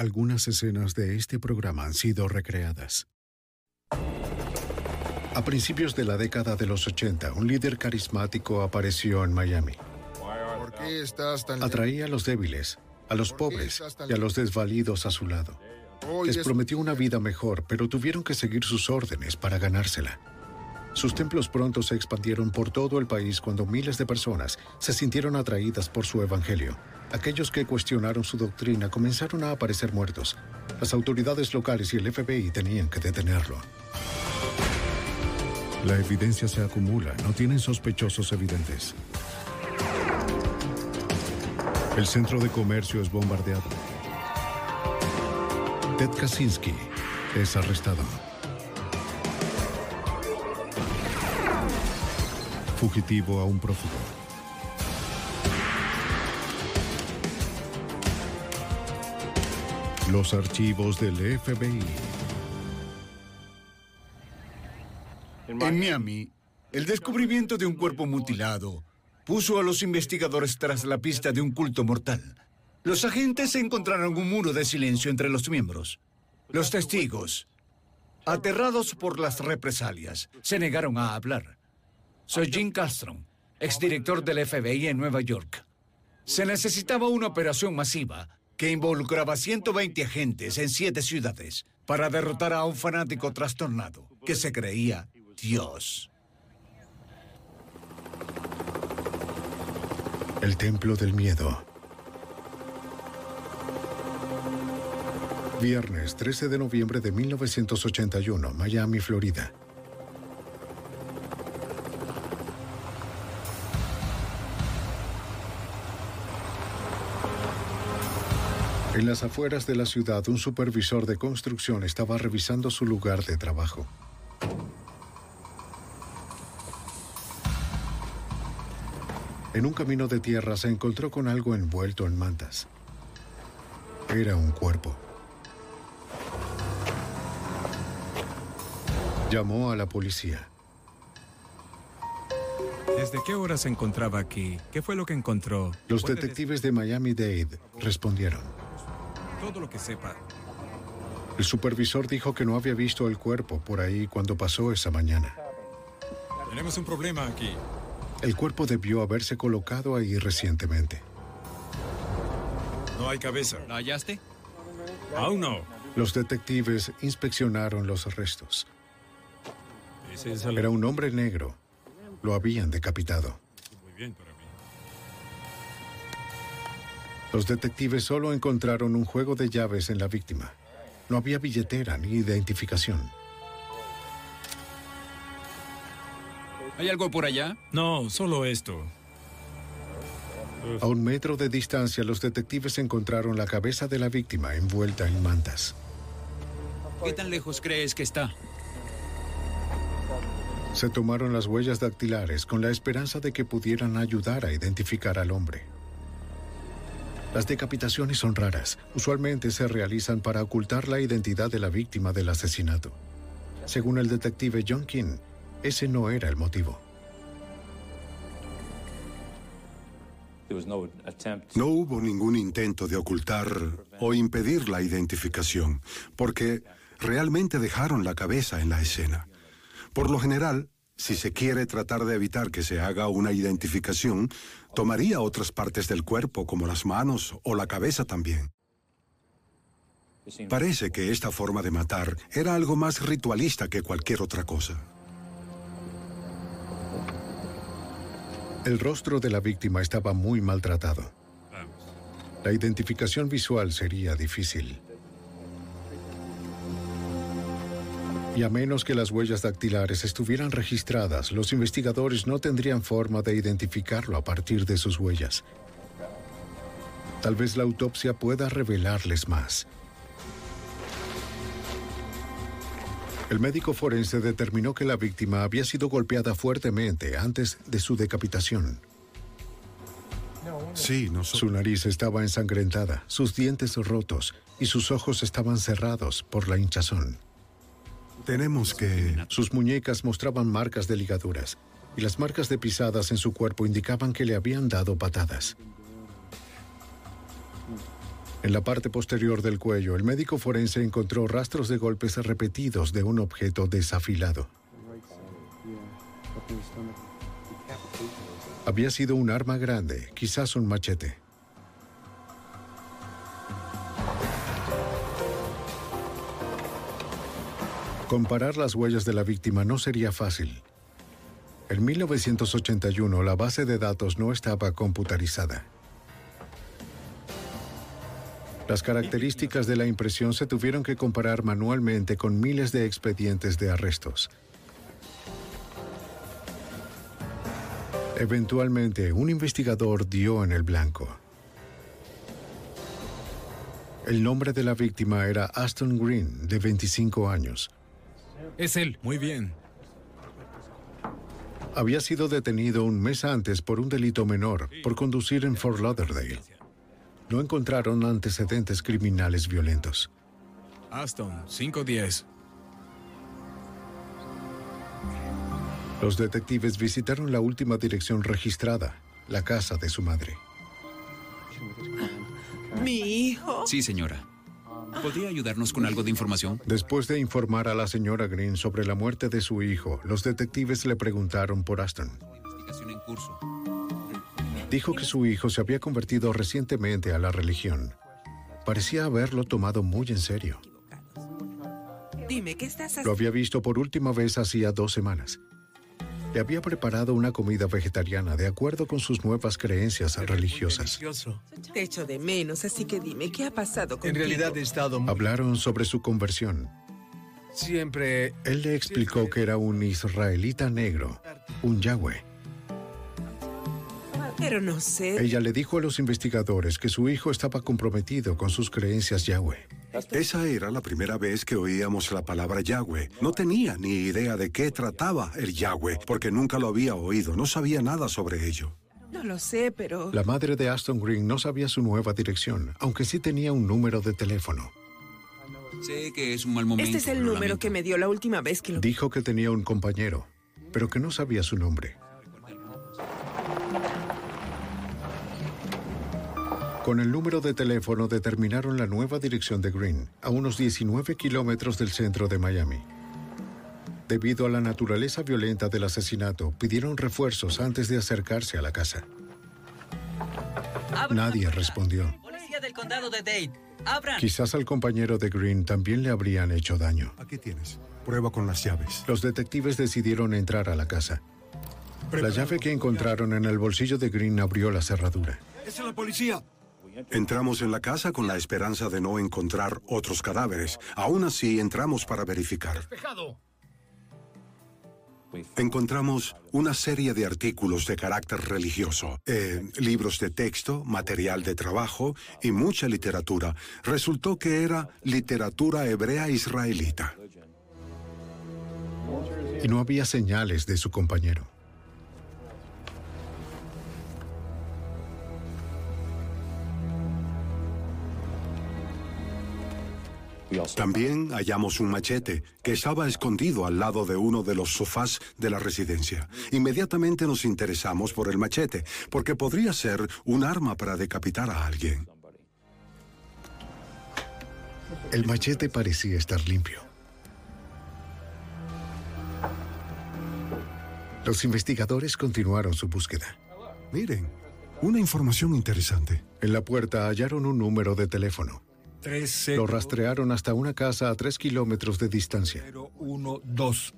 Algunas escenas de este programa han sido recreadas. A principios de la década de los 80, un líder carismático apareció en Miami. ¿Por qué estás tan Atraía a los débiles, a los pobres y a los desvalidos a su lado. Les es- prometió una vida mejor, pero tuvieron que seguir sus órdenes para ganársela. Sus templos pronto se expandieron por todo el país cuando miles de personas se sintieron atraídas por su evangelio. Aquellos que cuestionaron su doctrina comenzaron a aparecer muertos. Las autoridades locales y el FBI tenían que detenerlo. La evidencia se acumula, no tienen sospechosos evidentes. El centro de comercio es bombardeado. Ted Kaczynski es arrestado. Fugitivo a un prófugo. Los archivos del FBI. En Miami, el descubrimiento de un cuerpo mutilado puso a los investigadores tras la pista de un culto mortal. Los agentes encontraron un muro de silencio entre los miembros. Los testigos, aterrados por las represalias, se negaron a hablar. Soy Jim Castro, exdirector del FBI en Nueva York. Se necesitaba una operación masiva que involucraba 120 agentes en siete ciudades para derrotar a un fanático trastornado que se creía Dios. El Templo del Miedo. Viernes 13 de noviembre de 1981, Miami, Florida. En las afueras de la ciudad, un supervisor de construcción estaba revisando su lugar de trabajo. En un camino de tierra se encontró con algo envuelto en mantas. Era un cuerpo. Llamó a la policía. ¿Desde qué hora se encontraba aquí? ¿Qué fue lo que encontró? Los ¿Puede detectives de Miami-Dade respondieron. Todo lo que sepa. El supervisor dijo que no había visto el cuerpo por ahí cuando pasó esa mañana. Tenemos un problema aquí. El cuerpo debió haberse colocado ahí recientemente. No hay cabeza. ¿La hallaste? Aún no. Los detectives inspeccionaron los restos. Era un hombre negro. Lo habían decapitado. Muy bien Los detectives solo encontraron un juego de llaves en la víctima. No había billetera ni identificación. ¿Hay algo por allá? No, solo esto. A un metro de distancia, los detectives encontraron la cabeza de la víctima envuelta en mantas. ¿Qué tan lejos crees que está? Se tomaron las huellas dactilares con la esperanza de que pudieran ayudar a identificar al hombre. Las decapitaciones son raras. Usualmente se realizan para ocultar la identidad de la víctima del asesinato. Según el detective John King, ese no era el motivo. No hubo ningún intento de ocultar o impedir la identificación, porque realmente dejaron la cabeza en la escena. Por lo general, si se quiere tratar de evitar que se haga una identificación, tomaría otras partes del cuerpo, como las manos o la cabeza también. Parece que esta forma de matar era algo más ritualista que cualquier otra cosa. El rostro de la víctima estaba muy maltratado. La identificación visual sería difícil. Y a menos que las huellas dactilares estuvieran registradas, los investigadores no tendrían forma de identificarlo a partir de sus huellas. Tal vez la autopsia pueda revelarles más. El médico forense determinó que la víctima había sido golpeada fuertemente antes de su decapitación. Sí, no Su nariz estaba ensangrentada, sus dientes rotos y sus ojos estaban cerrados por la hinchazón. Tenemos que... Sus muñecas mostraban marcas de ligaduras y las marcas de pisadas en su cuerpo indicaban que le habían dado patadas. En la parte posterior del cuello, el médico forense encontró rastros de golpes repetidos de un objeto desafilado. Había sido un arma grande, quizás un machete. Comparar las huellas de la víctima no sería fácil. En 1981 la base de datos no estaba computarizada. Las características de la impresión se tuvieron que comparar manualmente con miles de expedientes de arrestos. Eventualmente, un investigador dio en el blanco. El nombre de la víctima era Aston Green, de 25 años. Es él. Muy bien. Había sido detenido un mes antes por un delito menor, por conducir en Fort Lauderdale. No encontraron antecedentes criminales violentos. Aston, 510. Los detectives visitaron la última dirección registrada, la casa de su madre. ¿Mi hijo? Sí, señora. ¿Podría ayudarnos con algo de información? Después de informar a la señora Green sobre la muerte de su hijo, los detectives le preguntaron por Aston. Investigación en curso. Dijo que su hijo se había convertido recientemente a la religión. Parecía haberlo tomado muy en serio. Dime, ¿qué estás Lo haciendo? había visto por última vez hacía dos semanas. Le había preparado una comida vegetariana de acuerdo con sus nuevas creencias religiosas. Te echo de menos, así que dime, ¿qué ha pasado contigo? En realidad he estado muy... Hablaron sobre su conversión. Siempre... Él le explicó que era un israelita negro, un Yahweh. Pero no sé. Ella le dijo a los investigadores que su hijo estaba comprometido con sus creencias Yahweh. Esa era la primera vez que oíamos la palabra Yahweh. No tenía ni idea de qué trataba el Yahweh, porque nunca lo había oído, no sabía nada sobre ello. No lo sé, pero... La madre de Aston Green no sabía su nueva dirección, aunque sí tenía un número de teléfono. Sé que es un mal momento. Este es el número lamento. que me dio la última vez que lo... Dijo que tenía un compañero, pero que no sabía su nombre. Con el número de teléfono determinaron la nueva dirección de Green, a unos 19 kilómetros del centro de Miami. Debido a la naturaleza violenta del asesinato, pidieron refuerzos antes de acercarse a la casa. Nadie respondió. Policía del condado de Dade. Abran. Quizás al compañero de Green también le habrían hecho daño. Aquí tienes. Prueba con las llaves. Los detectives decidieron entrar a la casa. La llave que encontraron en el bolsillo de Green abrió la cerradura. ¡Es la policía! Entramos en la casa con la esperanza de no encontrar otros cadáveres. Aún así, entramos para verificar. Encontramos una serie de artículos de carácter religioso, eh, libros de texto, material de trabajo y mucha literatura. Resultó que era literatura hebrea israelita. Y no había señales de su compañero. También hallamos un machete que estaba escondido al lado de uno de los sofás de la residencia. Inmediatamente nos interesamos por el machete, porque podría ser un arma para decapitar a alguien. El machete parecía estar limpio. Los investigadores continuaron su búsqueda. Miren, una información interesante. En la puerta hallaron un número de teléfono. 13 Lo rastrearon hasta una casa a tres kilómetros de distancia. 12.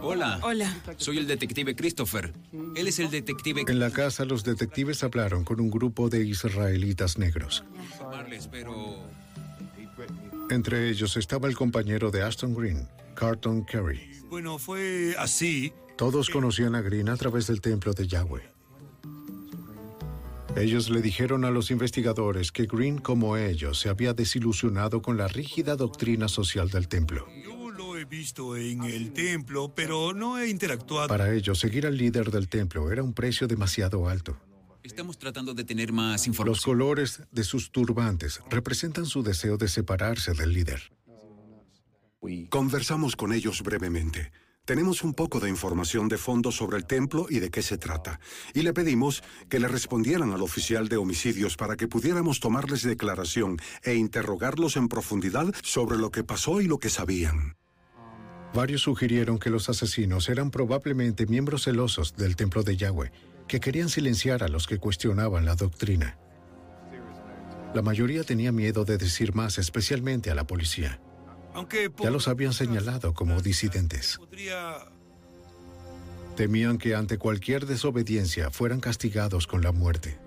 Hola. Hola. Soy el detective Christopher. Él es el detective... En la casa los detectives hablaron con un grupo de israelitas negros. Entre ellos estaba el compañero de Aston Green, Carlton Carey. Bueno, fue así. Todos conocían a Green a través del templo de Yahweh. Ellos le dijeron a los investigadores que Green, como ellos, se había desilusionado con la rígida doctrina social del templo. Yo lo he visto en el templo, pero no he interactuado. Para ellos, seguir al líder del templo era un precio demasiado alto. Estamos tratando de tener más información. Los colores de sus turbantes representan su deseo de separarse del líder. Conversamos con ellos brevemente. Tenemos un poco de información de fondo sobre el templo y de qué se trata, y le pedimos que le respondieran al oficial de homicidios para que pudiéramos tomarles declaración e interrogarlos en profundidad sobre lo que pasó y lo que sabían. Varios sugirieron que los asesinos eran probablemente miembros celosos del templo de Yahweh, que querían silenciar a los que cuestionaban la doctrina. La mayoría tenía miedo de decir más, especialmente a la policía. Ya los habían señalado como disidentes. Temían que ante cualquier desobediencia fueran castigados con la muerte.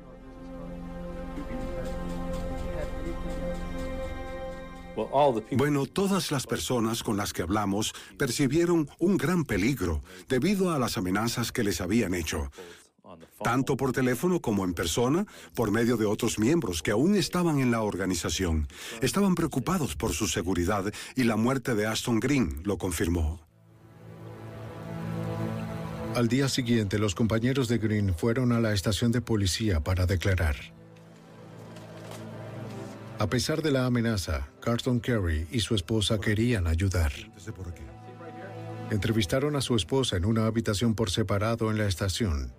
Bueno, todas las personas con las que hablamos percibieron un gran peligro debido a las amenazas que les habían hecho, tanto por teléfono como en persona, por medio de otros miembros que aún estaban en la organización. Estaban preocupados por su seguridad y la muerte de Aston Green lo confirmó. Al día siguiente, los compañeros de Green fueron a la estación de policía para declarar. A pesar de la amenaza, Carlton Carey y su esposa querían ayudar. Entrevistaron a su esposa en una habitación por separado en la estación.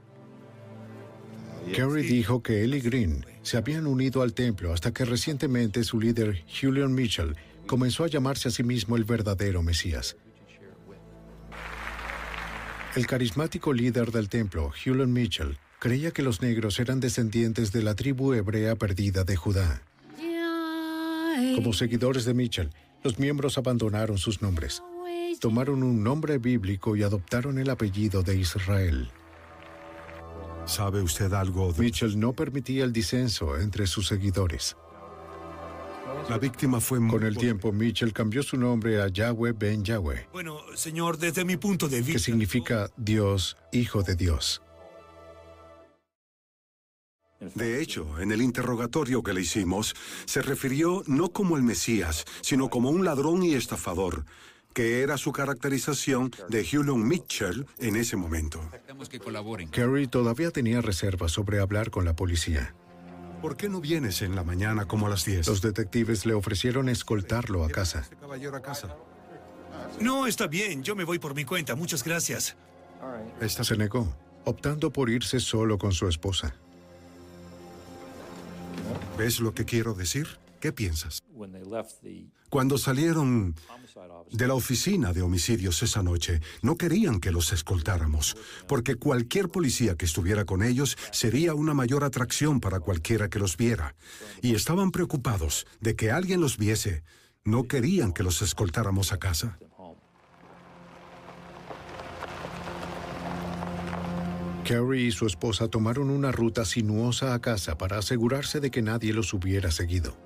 Carey dijo que él y Green se habían unido al templo hasta que recientemente su líder, Julian Mitchell, comenzó a llamarse a sí mismo el verdadero Mesías. El carismático líder del templo, Julian Mitchell, creía que los negros eran descendientes de la tribu hebrea perdida de Judá. Como seguidores de Mitchell, los miembros abandonaron sus nombres, tomaron un nombre bíblico y adoptaron el apellido de Israel. ¿Sabe usted algo de... Mitchell no permitía el disenso entre sus seguidores. La víctima fue... Con el tiempo, Mitchell cambió su nombre a Yahweh Ben Yahweh. Bueno, señor, desde mi punto de vista... Que significa Dios, Hijo de Dios. De hecho, en el interrogatorio que le hicimos, se refirió no como el Mesías, sino como un ladrón y estafador, que era su caracterización de Julian Mitchell en ese momento. que colaboren. Kerry todavía tenía reservas sobre hablar con la policía. ¿Por qué no vienes en la mañana como a las 10? Los detectives le ofrecieron escoltarlo a casa. Este a casa. No, está bien, yo me voy por mi cuenta, muchas gracias. Esta se negó, optando por irse solo con su esposa. ¿Ves lo que quiero decir? ¿Qué piensas? Cuando salieron de la oficina de homicidios esa noche, no querían que los escoltáramos, porque cualquier policía que estuviera con ellos sería una mayor atracción para cualquiera que los viera. Y estaban preocupados de que alguien los viese. No querían que los escoltáramos a casa. Carrie y su esposa tomaron una ruta sinuosa a casa para asegurarse de que nadie los hubiera seguido.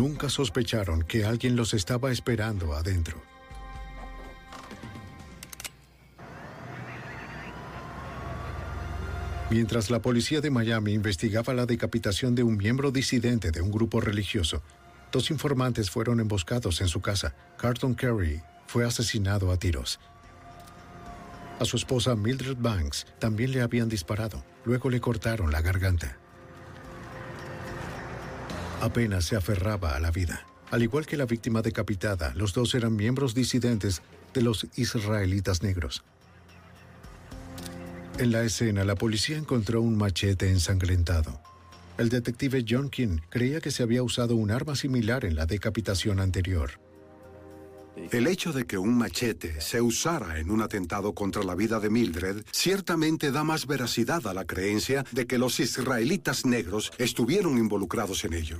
Nunca sospecharon que alguien los estaba esperando adentro. Mientras la policía de Miami investigaba la decapitación de un miembro disidente de un grupo religioso, dos informantes fueron emboscados en su casa. Carlton Carey fue asesinado a tiros. A su esposa Mildred Banks también le habían disparado. Luego le cortaron la garganta. Apenas se aferraba a la vida. Al igual que la víctima decapitada, los dos eran miembros disidentes de los israelitas negros. En la escena, la policía encontró un machete ensangrentado. El detective John King creía que se había usado un arma similar en la decapitación anterior. El hecho de que un machete se usara en un atentado contra la vida de Mildred ciertamente da más veracidad a la creencia de que los israelitas negros estuvieron involucrados en ello.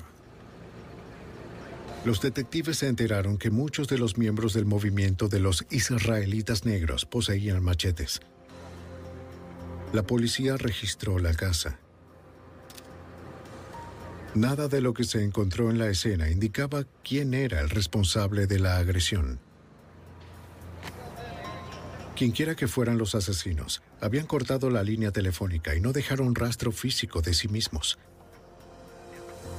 Los detectives se enteraron que muchos de los miembros del movimiento de los israelitas negros poseían machetes. La policía registró la casa. Nada de lo que se encontró en la escena indicaba quién era el responsable de la agresión. Quienquiera que fueran los asesinos, habían cortado la línea telefónica y no dejaron rastro físico de sí mismos.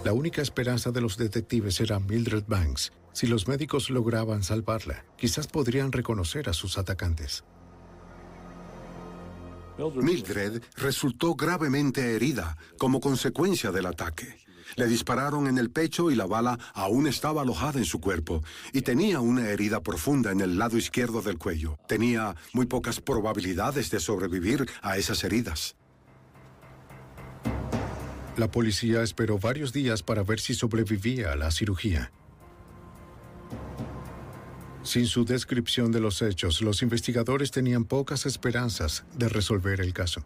La única esperanza de los detectives era Mildred Banks. Si los médicos lograban salvarla, quizás podrían reconocer a sus atacantes. Mildred resultó gravemente herida como consecuencia del ataque. Le dispararon en el pecho y la bala aún estaba alojada en su cuerpo y tenía una herida profunda en el lado izquierdo del cuello. Tenía muy pocas probabilidades de sobrevivir a esas heridas. La policía esperó varios días para ver si sobrevivía a la cirugía. Sin su descripción de los hechos, los investigadores tenían pocas esperanzas de resolver el caso.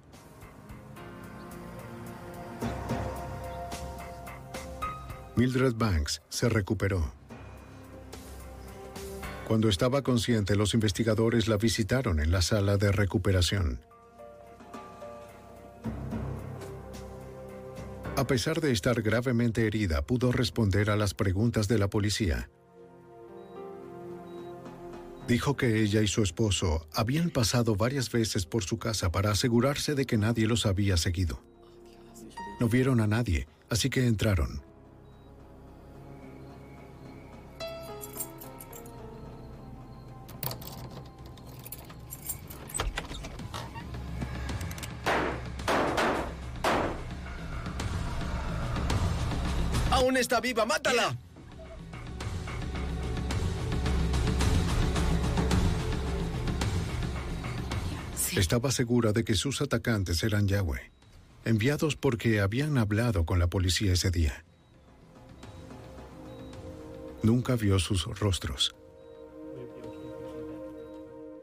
Mildred Banks se recuperó. Cuando estaba consciente, los investigadores la visitaron en la sala de recuperación. A pesar de estar gravemente herida, pudo responder a las preguntas de la policía. Dijo que ella y su esposo habían pasado varias veces por su casa para asegurarse de que nadie los había seguido. No vieron a nadie, así que entraron. ¡Aún está viva! ¡Mátala! Estaba segura de que sus atacantes eran Yahweh, enviados porque habían hablado con la policía ese día. Nunca vio sus rostros.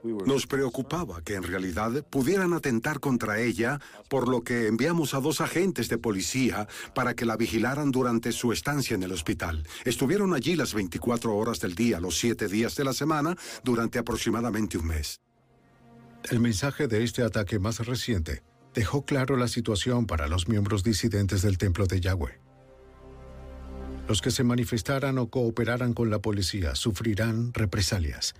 Nos preocupaba que en realidad pudieran atentar contra ella, por lo que enviamos a dos agentes de policía para que la vigilaran durante su estancia en el hospital. Estuvieron allí las 24 horas del día, los 7 días de la semana, durante aproximadamente un mes. El mensaje de este ataque más reciente dejó claro la situación para los miembros disidentes del templo de Yahweh. Los que se manifestaran o cooperaran con la policía sufrirán represalias.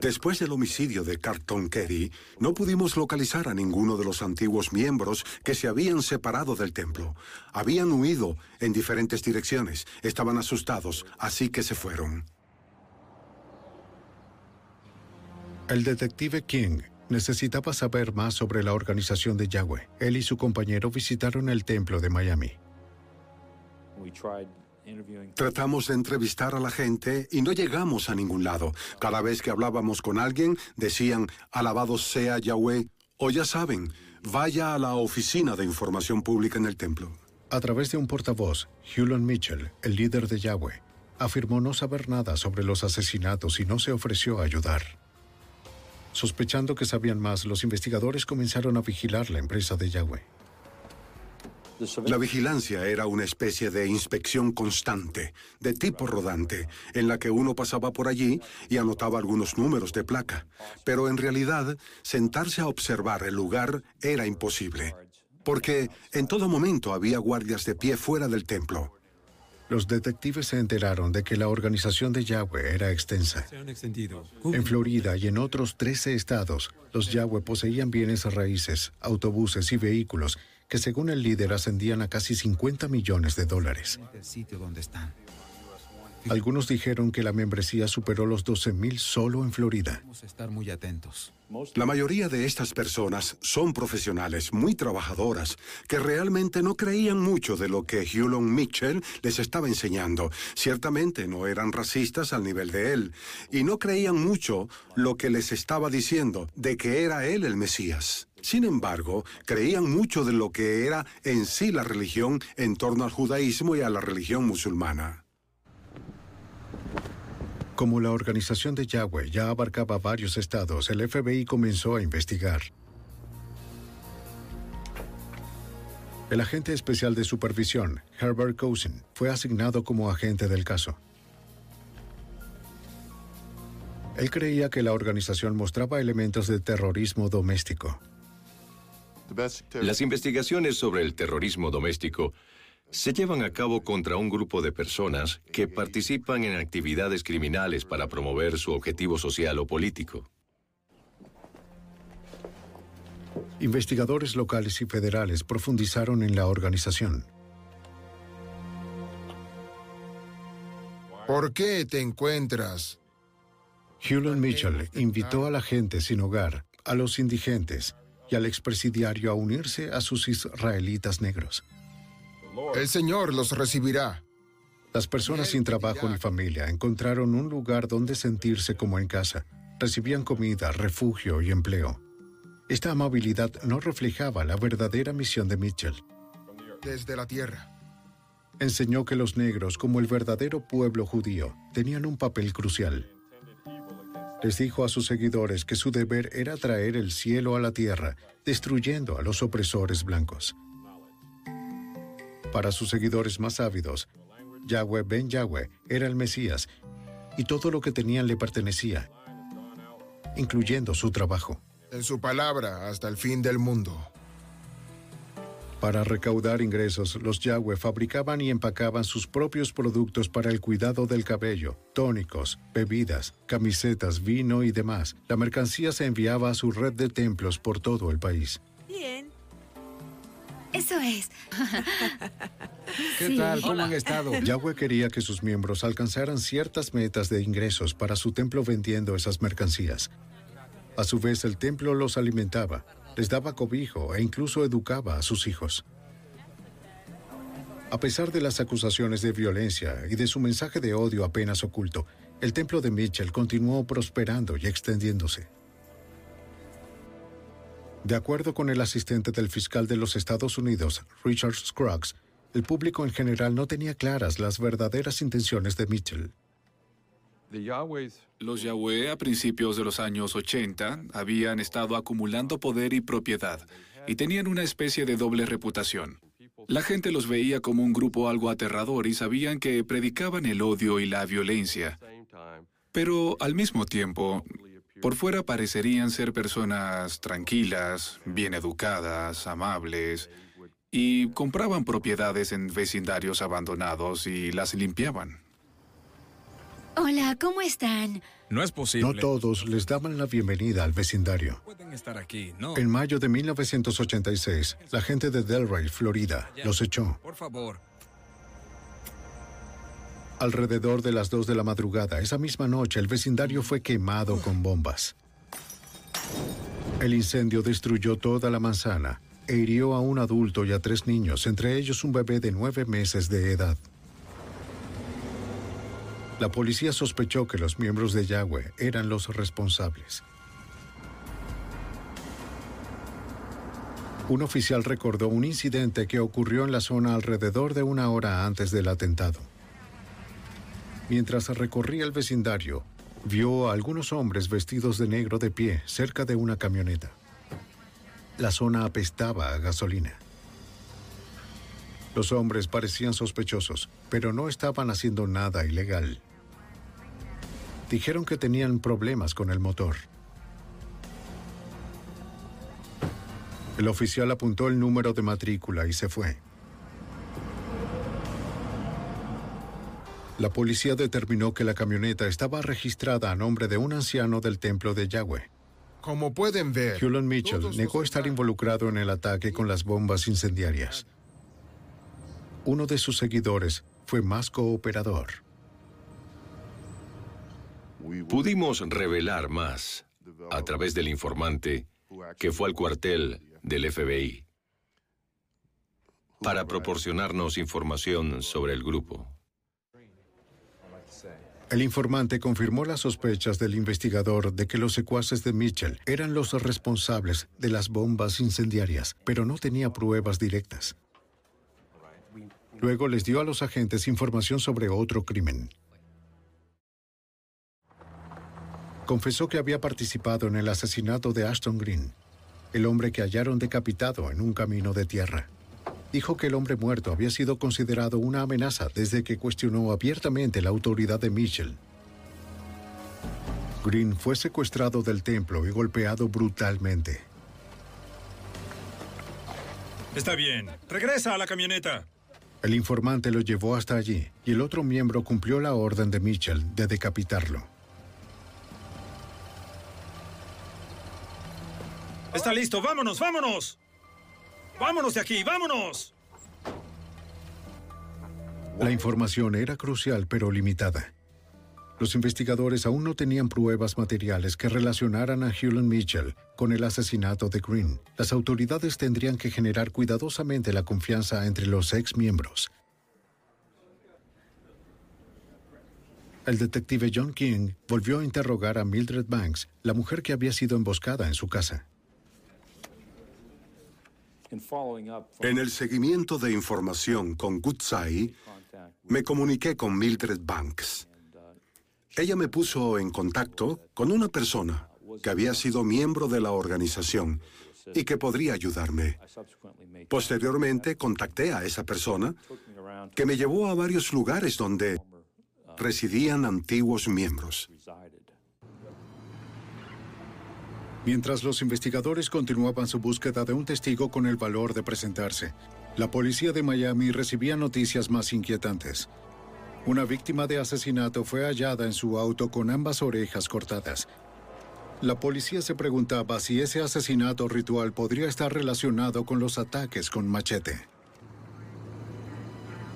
Después del homicidio de Carlton Kerry, no pudimos localizar a ninguno de los antiguos miembros que se habían separado del templo. Habían huido en diferentes direcciones, estaban asustados, así que se fueron. El detective King necesitaba saber más sobre la organización de Yahweh. Él y su compañero visitaron el templo de Miami. Tratamos de entrevistar a la gente y no llegamos a ningún lado. Cada vez que hablábamos con alguien, decían, alabado sea Yahweh, o ya saben, vaya a la oficina de información pública en el templo. A través de un portavoz, Hulon Mitchell, el líder de Yahweh, afirmó no saber nada sobre los asesinatos y no se ofreció a ayudar. Sospechando que sabían más, los investigadores comenzaron a vigilar la empresa de Yahweh. La vigilancia era una especie de inspección constante, de tipo rodante, en la que uno pasaba por allí y anotaba algunos números de placa. Pero en realidad, sentarse a observar el lugar era imposible, porque en todo momento había guardias de pie fuera del templo. Los detectives se enteraron de que la organización de Yahweh era extensa. En Florida y en otros 13 estados, los Yahweh poseían bienes raíces, autobuses y vehículos que según el líder ascendían a casi 50 millones de dólares. Algunos dijeron que la membresía superó los 12.000 solo en Florida. La mayoría de estas personas son profesionales muy trabajadoras que realmente no creían mucho de lo que Hulon Mitchell les estaba enseñando. Ciertamente no eran racistas al nivel de él y no creían mucho lo que les estaba diciendo de que era él el Mesías. Sin embargo, creían mucho de lo que era en sí la religión en torno al judaísmo y a la religión musulmana. Como la organización de Yahweh ya abarcaba varios estados, el FBI comenzó a investigar. El agente especial de supervisión, Herbert Cousin, fue asignado como agente del caso. Él creía que la organización mostraba elementos de terrorismo doméstico. Las investigaciones sobre el terrorismo doméstico se llevan a cabo contra un grupo de personas que participan en actividades criminales para promover su objetivo social o político. Investigadores locales y federales profundizaron en la organización. ¿Por qué te encuentras? Hewlett Mitchell invitó a la gente sin hogar, a los indigentes y al expresidiario a unirse a sus israelitas negros. El Señor los recibirá. Las personas sin trabajo ni familia encontraron un lugar donde sentirse como en casa. Recibían comida, refugio y empleo. Esta amabilidad no reflejaba la verdadera misión de Mitchell. Desde la tierra. Enseñó que los negros, como el verdadero pueblo judío, tenían un papel crucial. Les dijo a sus seguidores que su deber era traer el cielo a la tierra, destruyendo a los opresores blancos. Para sus seguidores más ávidos, Yahweh ben Yahweh era el Mesías y todo lo que tenían le pertenecía, incluyendo su trabajo. En su palabra hasta el fin del mundo. Para recaudar ingresos, los Yahweh fabricaban y empacaban sus propios productos para el cuidado del cabello, tónicos, bebidas, camisetas, vino y demás. La mercancía se enviaba a su red de templos por todo el país. Bien. Eso es. ¿Qué tal? ¿Cómo han estado? Yahweh quería que sus miembros alcanzaran ciertas metas de ingresos para su templo vendiendo esas mercancías. A su vez, el templo los alimentaba, les daba cobijo e incluso educaba a sus hijos. A pesar de las acusaciones de violencia y de su mensaje de odio apenas oculto, el templo de Mitchell continuó prosperando y extendiéndose. De acuerdo con el asistente del fiscal de los Estados Unidos, Richard Scruggs, el público en general no tenía claras las verdaderas intenciones de Mitchell. Los Yahweh a principios de los años 80 habían estado acumulando poder y propiedad y tenían una especie de doble reputación. La gente los veía como un grupo algo aterrador y sabían que predicaban el odio y la violencia. Pero al mismo tiempo, por fuera parecerían ser personas tranquilas, bien educadas, amables, y compraban propiedades en vecindarios abandonados y las limpiaban. Hola, ¿cómo están? No es posible. No todos les daban la bienvenida al vecindario. Pueden estar aquí, ¿no? En mayo de 1986, la gente de Delray, Florida, los echó. Por favor. Alrededor de las 2 de la madrugada, esa misma noche, el vecindario fue quemado con bombas. El incendio destruyó toda la manzana e hirió a un adulto y a tres niños, entre ellos un bebé de nueve meses de edad. La policía sospechó que los miembros de Yahweh eran los responsables. Un oficial recordó un incidente que ocurrió en la zona alrededor de una hora antes del atentado. Mientras recorría el vecindario, vio a algunos hombres vestidos de negro de pie cerca de una camioneta. La zona apestaba a gasolina. Los hombres parecían sospechosos, pero no estaban haciendo nada ilegal. Dijeron que tenían problemas con el motor. El oficial apuntó el número de matrícula y se fue. La policía determinó que la camioneta estaba registrada a nombre de un anciano del templo de Yahweh. Como pueden ver, Hewlett Mitchell negó estar involucrado en el ataque con las bombas incendiarias. Uno de sus seguidores fue más cooperador. Pudimos revelar más a través del informante que fue al cuartel del FBI para proporcionarnos información sobre el grupo. El informante confirmó las sospechas del investigador de que los secuaces de Mitchell eran los responsables de las bombas incendiarias, pero no tenía pruebas directas. Luego les dio a los agentes información sobre otro crimen. Confesó que había participado en el asesinato de Ashton Green, el hombre que hallaron decapitado en un camino de tierra. Dijo que el hombre muerto había sido considerado una amenaza desde que cuestionó abiertamente la autoridad de Mitchell. Green fue secuestrado del templo y golpeado brutalmente. Está bien. Regresa a la camioneta. El informante lo llevó hasta allí y el otro miembro cumplió la orden de Mitchell de decapitarlo. Está listo. Vámonos, vámonos. Vámonos de aquí, vámonos. La información era crucial pero limitada. Los investigadores aún no tenían pruebas materiales que relacionaran a Hewlett Mitchell con el asesinato de Green. Las autoridades tendrían que generar cuidadosamente la confianza entre los ex miembros. El detective John King volvió a interrogar a Mildred Banks, la mujer que había sido emboscada en su casa. En el seguimiento de información con Gutsai, me comuniqué con Mildred Banks. Ella me puso en contacto con una persona que había sido miembro de la organización y que podría ayudarme. Posteriormente contacté a esa persona que me llevó a varios lugares donde residían antiguos miembros. Mientras los investigadores continuaban su búsqueda de un testigo con el valor de presentarse, la policía de Miami recibía noticias más inquietantes. Una víctima de asesinato fue hallada en su auto con ambas orejas cortadas. La policía se preguntaba si ese asesinato ritual podría estar relacionado con los ataques con machete.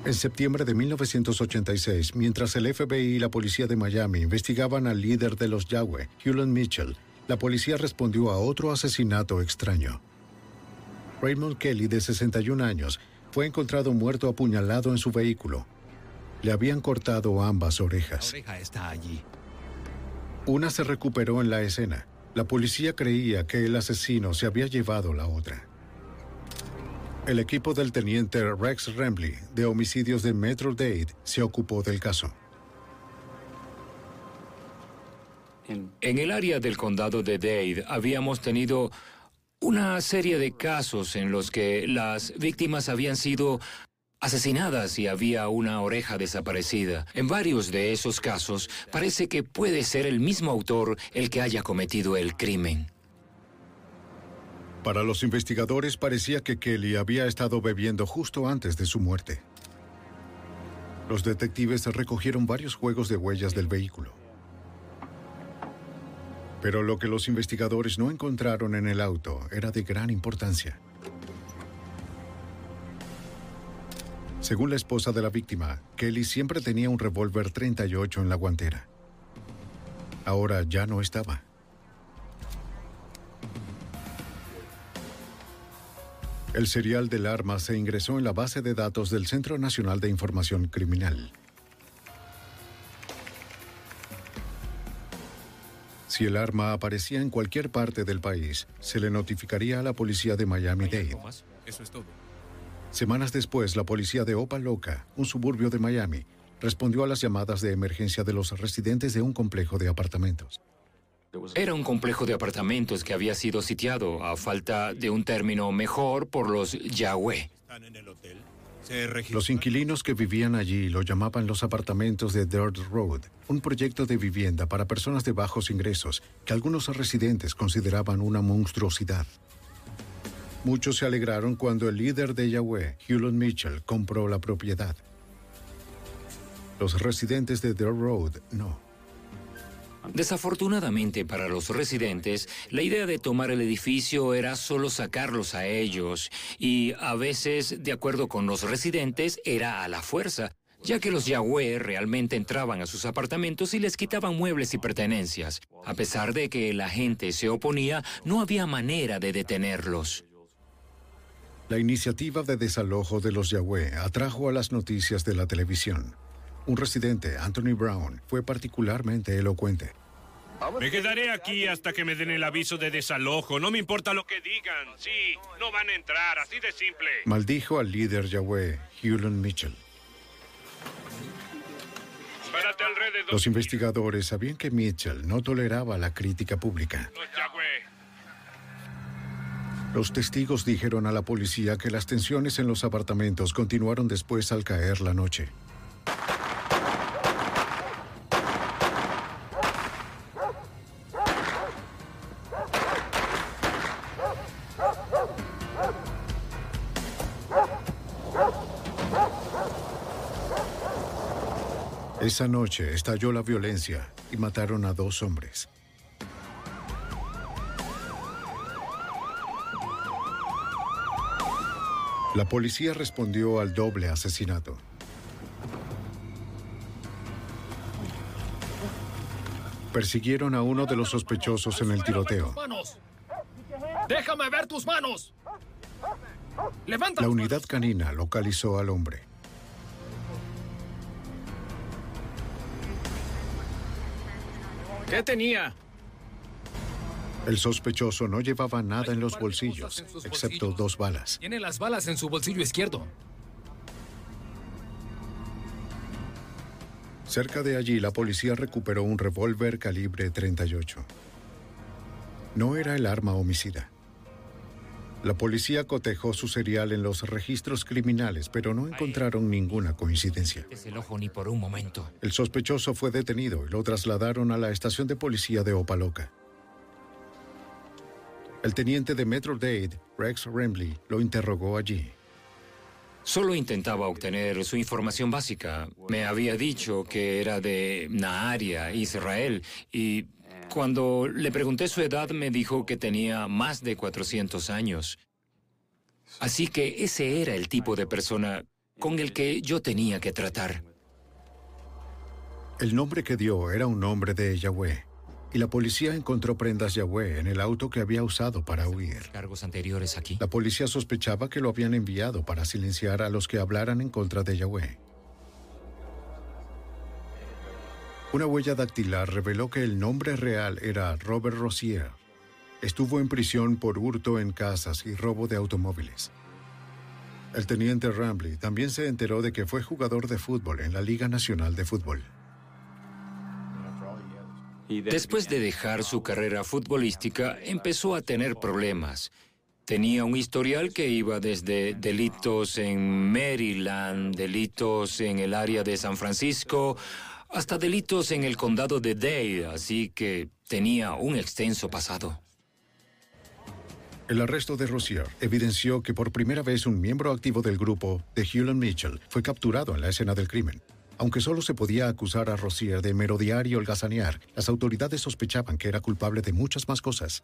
En septiembre de 1986, mientras el FBI y la policía de Miami investigaban al líder de los Yahweh, Hewlett Mitchell, la policía respondió a otro asesinato extraño. Raymond Kelly, de 61 años, fue encontrado muerto apuñalado en su vehículo. Le habían cortado ambas orejas. La oreja está allí. Una se recuperó en la escena. La policía creía que el asesino se había llevado la otra. El equipo del teniente Rex Remley de homicidios de Metro Dade se ocupó del caso. En el área del condado de Dade habíamos tenido una serie de casos en los que las víctimas habían sido asesinadas y había una oreja desaparecida. En varios de esos casos parece que puede ser el mismo autor el que haya cometido el crimen. Para los investigadores parecía que Kelly había estado bebiendo justo antes de su muerte. Los detectives recogieron varios juegos de huellas del vehículo. Pero lo que los investigadores no encontraron en el auto era de gran importancia. Según la esposa de la víctima, Kelly siempre tenía un revólver 38 en la guantera. Ahora ya no estaba. El serial del arma se ingresó en la base de datos del Centro Nacional de Información Criminal. Si el arma aparecía en cualquier parte del país, se le notificaría a la policía de Miami-Dade. Eso es todo. Semanas después, la policía de Opaloca, un suburbio de Miami, respondió a las llamadas de emergencia de los residentes de un complejo de apartamentos. Era un complejo de apartamentos que había sido sitiado, a falta de un término mejor, por los Yahweh. Los inquilinos que vivían allí lo llamaban los apartamentos de Dirt Road, un proyecto de vivienda para personas de bajos ingresos que algunos residentes consideraban una monstruosidad. Muchos se alegraron cuando el líder de Yahweh, Hewlett Mitchell, compró la propiedad. Los residentes de Dirt Road no. Desafortunadamente para los residentes, la idea de tomar el edificio era solo sacarlos a ellos y a veces, de acuerdo con los residentes, era a la fuerza, ya que los Yahweh realmente entraban a sus apartamentos y les quitaban muebles y pertenencias. A pesar de que la gente se oponía, no había manera de detenerlos. La iniciativa de desalojo de los Yahweh atrajo a las noticias de la televisión. Un residente, Anthony Brown, fue particularmente elocuente. Me quedaré aquí hasta que me den el aviso de desalojo. No me importa lo que digan. Sí, no van a entrar, así de simple. Maldijo al líder Yahweh, Hewlett Mitchell. Alrededor. Los investigadores sabían que Mitchell no toleraba la crítica pública. Los testigos dijeron a la policía que las tensiones en los apartamentos continuaron después al caer la noche. Esa noche estalló la violencia y mataron a dos hombres. La policía respondió al doble asesinato. Persiguieron a uno de los sospechosos en el tiroteo. ¡Manos! ¡Déjame ver tus manos! ¡Levanta! La unidad canina localizó al hombre. ¿Qué tenía? El sospechoso no llevaba nada en los bolsillos, excepto dos balas. Tiene las balas en su bolsillo izquierdo. Cerca de allí, la policía recuperó un revólver calibre 38. No era el arma homicida. La policía cotejó su serial en los registros criminales, pero no encontraron ninguna coincidencia. Es el ojo ni por un momento. El sospechoso fue detenido y lo trasladaron a la estación de policía de Opaloca. El teniente de Metro Dade, Rex Remley, lo interrogó allí. Solo intentaba obtener su información básica. Me había dicho que era de Naharia, Israel, y cuando le pregunté su edad me dijo que tenía más de 400 años. Así que ese era el tipo de persona con el que yo tenía que tratar. El nombre que dio era un nombre de Yahweh, y la policía encontró prendas Yahweh en el auto que había usado para huir. Cargos anteriores aquí. La policía sospechaba que lo habían enviado para silenciar a los que hablaran en contra de Yahweh. Una huella dactilar reveló que el nombre real era Robert Rossier. Estuvo en prisión por hurto en casas y robo de automóviles. El teniente Rambley también se enteró de que fue jugador de fútbol en la Liga Nacional de Fútbol. Después de dejar su carrera futbolística, empezó a tener problemas. Tenía un historial que iba desde delitos en Maryland, delitos en el área de San Francisco, hasta delitos en el condado de Dade, así que tenía un extenso pasado. El arresto de Rossier evidenció que por primera vez un miembro activo del grupo de Hewlett Mitchell fue capturado en la escena del crimen. Aunque solo se podía acusar a Rossier de merodear y holgazanear, las autoridades sospechaban que era culpable de muchas más cosas.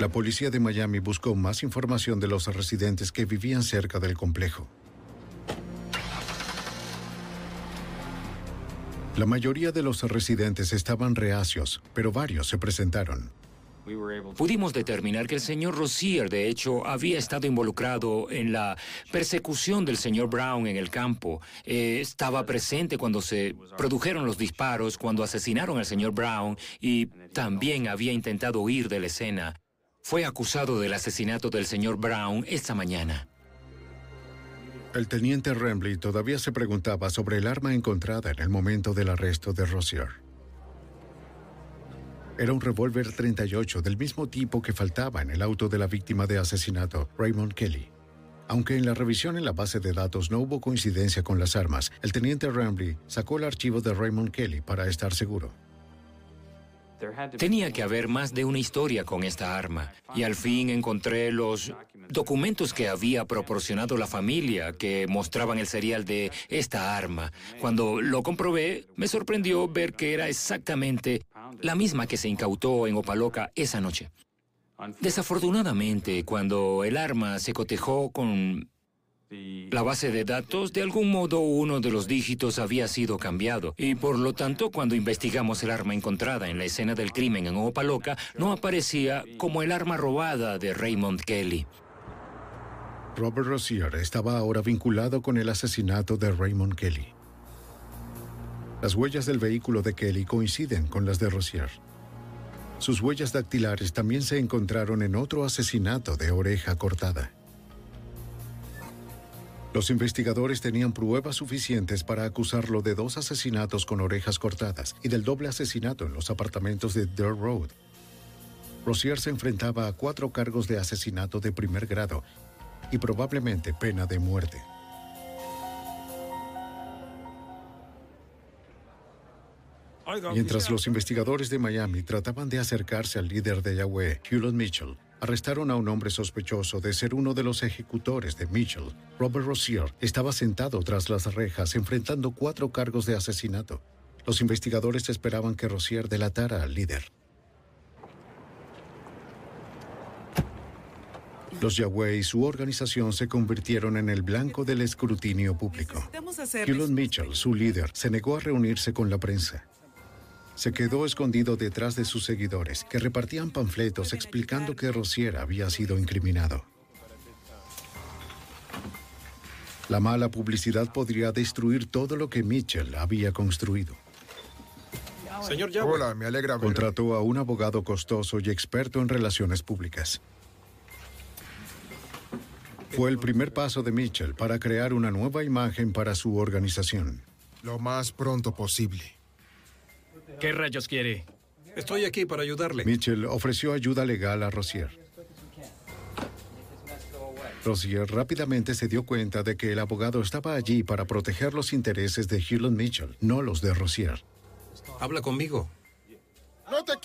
La policía de Miami buscó más información de los residentes que vivían cerca del complejo. La mayoría de los residentes estaban reacios, pero varios se presentaron. Pudimos determinar que el señor Rossier, de hecho, había estado involucrado en la persecución del señor Brown en el campo. Eh, estaba presente cuando se produjeron los disparos, cuando asesinaron al señor Brown y también había intentado huir de la escena. Fue acusado del asesinato del señor Brown esta mañana. El teniente Remley todavía se preguntaba sobre el arma encontrada en el momento del arresto de Rossier. Era un revólver 38 del mismo tipo que faltaba en el auto de la víctima de asesinato, Raymond Kelly. Aunque en la revisión en la base de datos no hubo coincidencia con las armas, el teniente Ramley sacó el archivo de Raymond Kelly para estar seguro. Tenía que haber más de una historia con esta arma, y al fin encontré los documentos que había proporcionado la familia que mostraban el serial de esta arma. Cuando lo comprobé, me sorprendió ver que era exactamente la misma que se incautó en Opaloca esa noche. Desafortunadamente, cuando el arma se cotejó con la base de datos, de algún modo uno de los dígitos había sido cambiado y por lo tanto cuando investigamos el arma encontrada en la escena del crimen en Opaloca, no aparecía como el arma robada de Raymond Kelly. Robert Rossier estaba ahora vinculado con el asesinato de Raymond Kelly. Las huellas del vehículo de Kelly coinciden con las de Rossier. Sus huellas dactilares también se encontraron en otro asesinato de oreja cortada. Los investigadores tenían pruebas suficientes para acusarlo de dos asesinatos con orejas cortadas y del doble asesinato en los apartamentos de Dirt Road. Rossier se enfrentaba a cuatro cargos de asesinato de primer grado y probablemente pena de muerte. Mientras los investigadores de Miami trataban de acercarse al líder de Yahweh, Hewlett Mitchell, arrestaron a un hombre sospechoso de ser uno de los ejecutores de Mitchell. Robert Rozier estaba sentado tras las rejas enfrentando cuatro cargos de asesinato. Los investigadores esperaban que Rozier delatara al líder. Los Yahweh y su organización se convirtieron en el blanco del escrutinio público. Hewlett Mitchell, su líder, se negó a reunirse con la prensa. Se quedó escondido detrás de sus seguidores, que repartían panfletos explicando que Rozier había sido incriminado. La mala publicidad podría destruir todo lo que Mitchell había construido. Señor Yahweh. Hola, me alegra. Contrató a un abogado costoso y experto en relaciones públicas. Fue el primer paso de Mitchell para crear una nueva imagen para su organización. Lo más pronto posible. ¿Qué rayos quiere? Estoy aquí para ayudarle. Mitchell ofreció ayuda legal a Rozier. Rozier rápidamente se dio cuenta de que el abogado estaba allí para proteger los intereses de Hewlett Mitchell, no los de Rozier. Habla conmigo.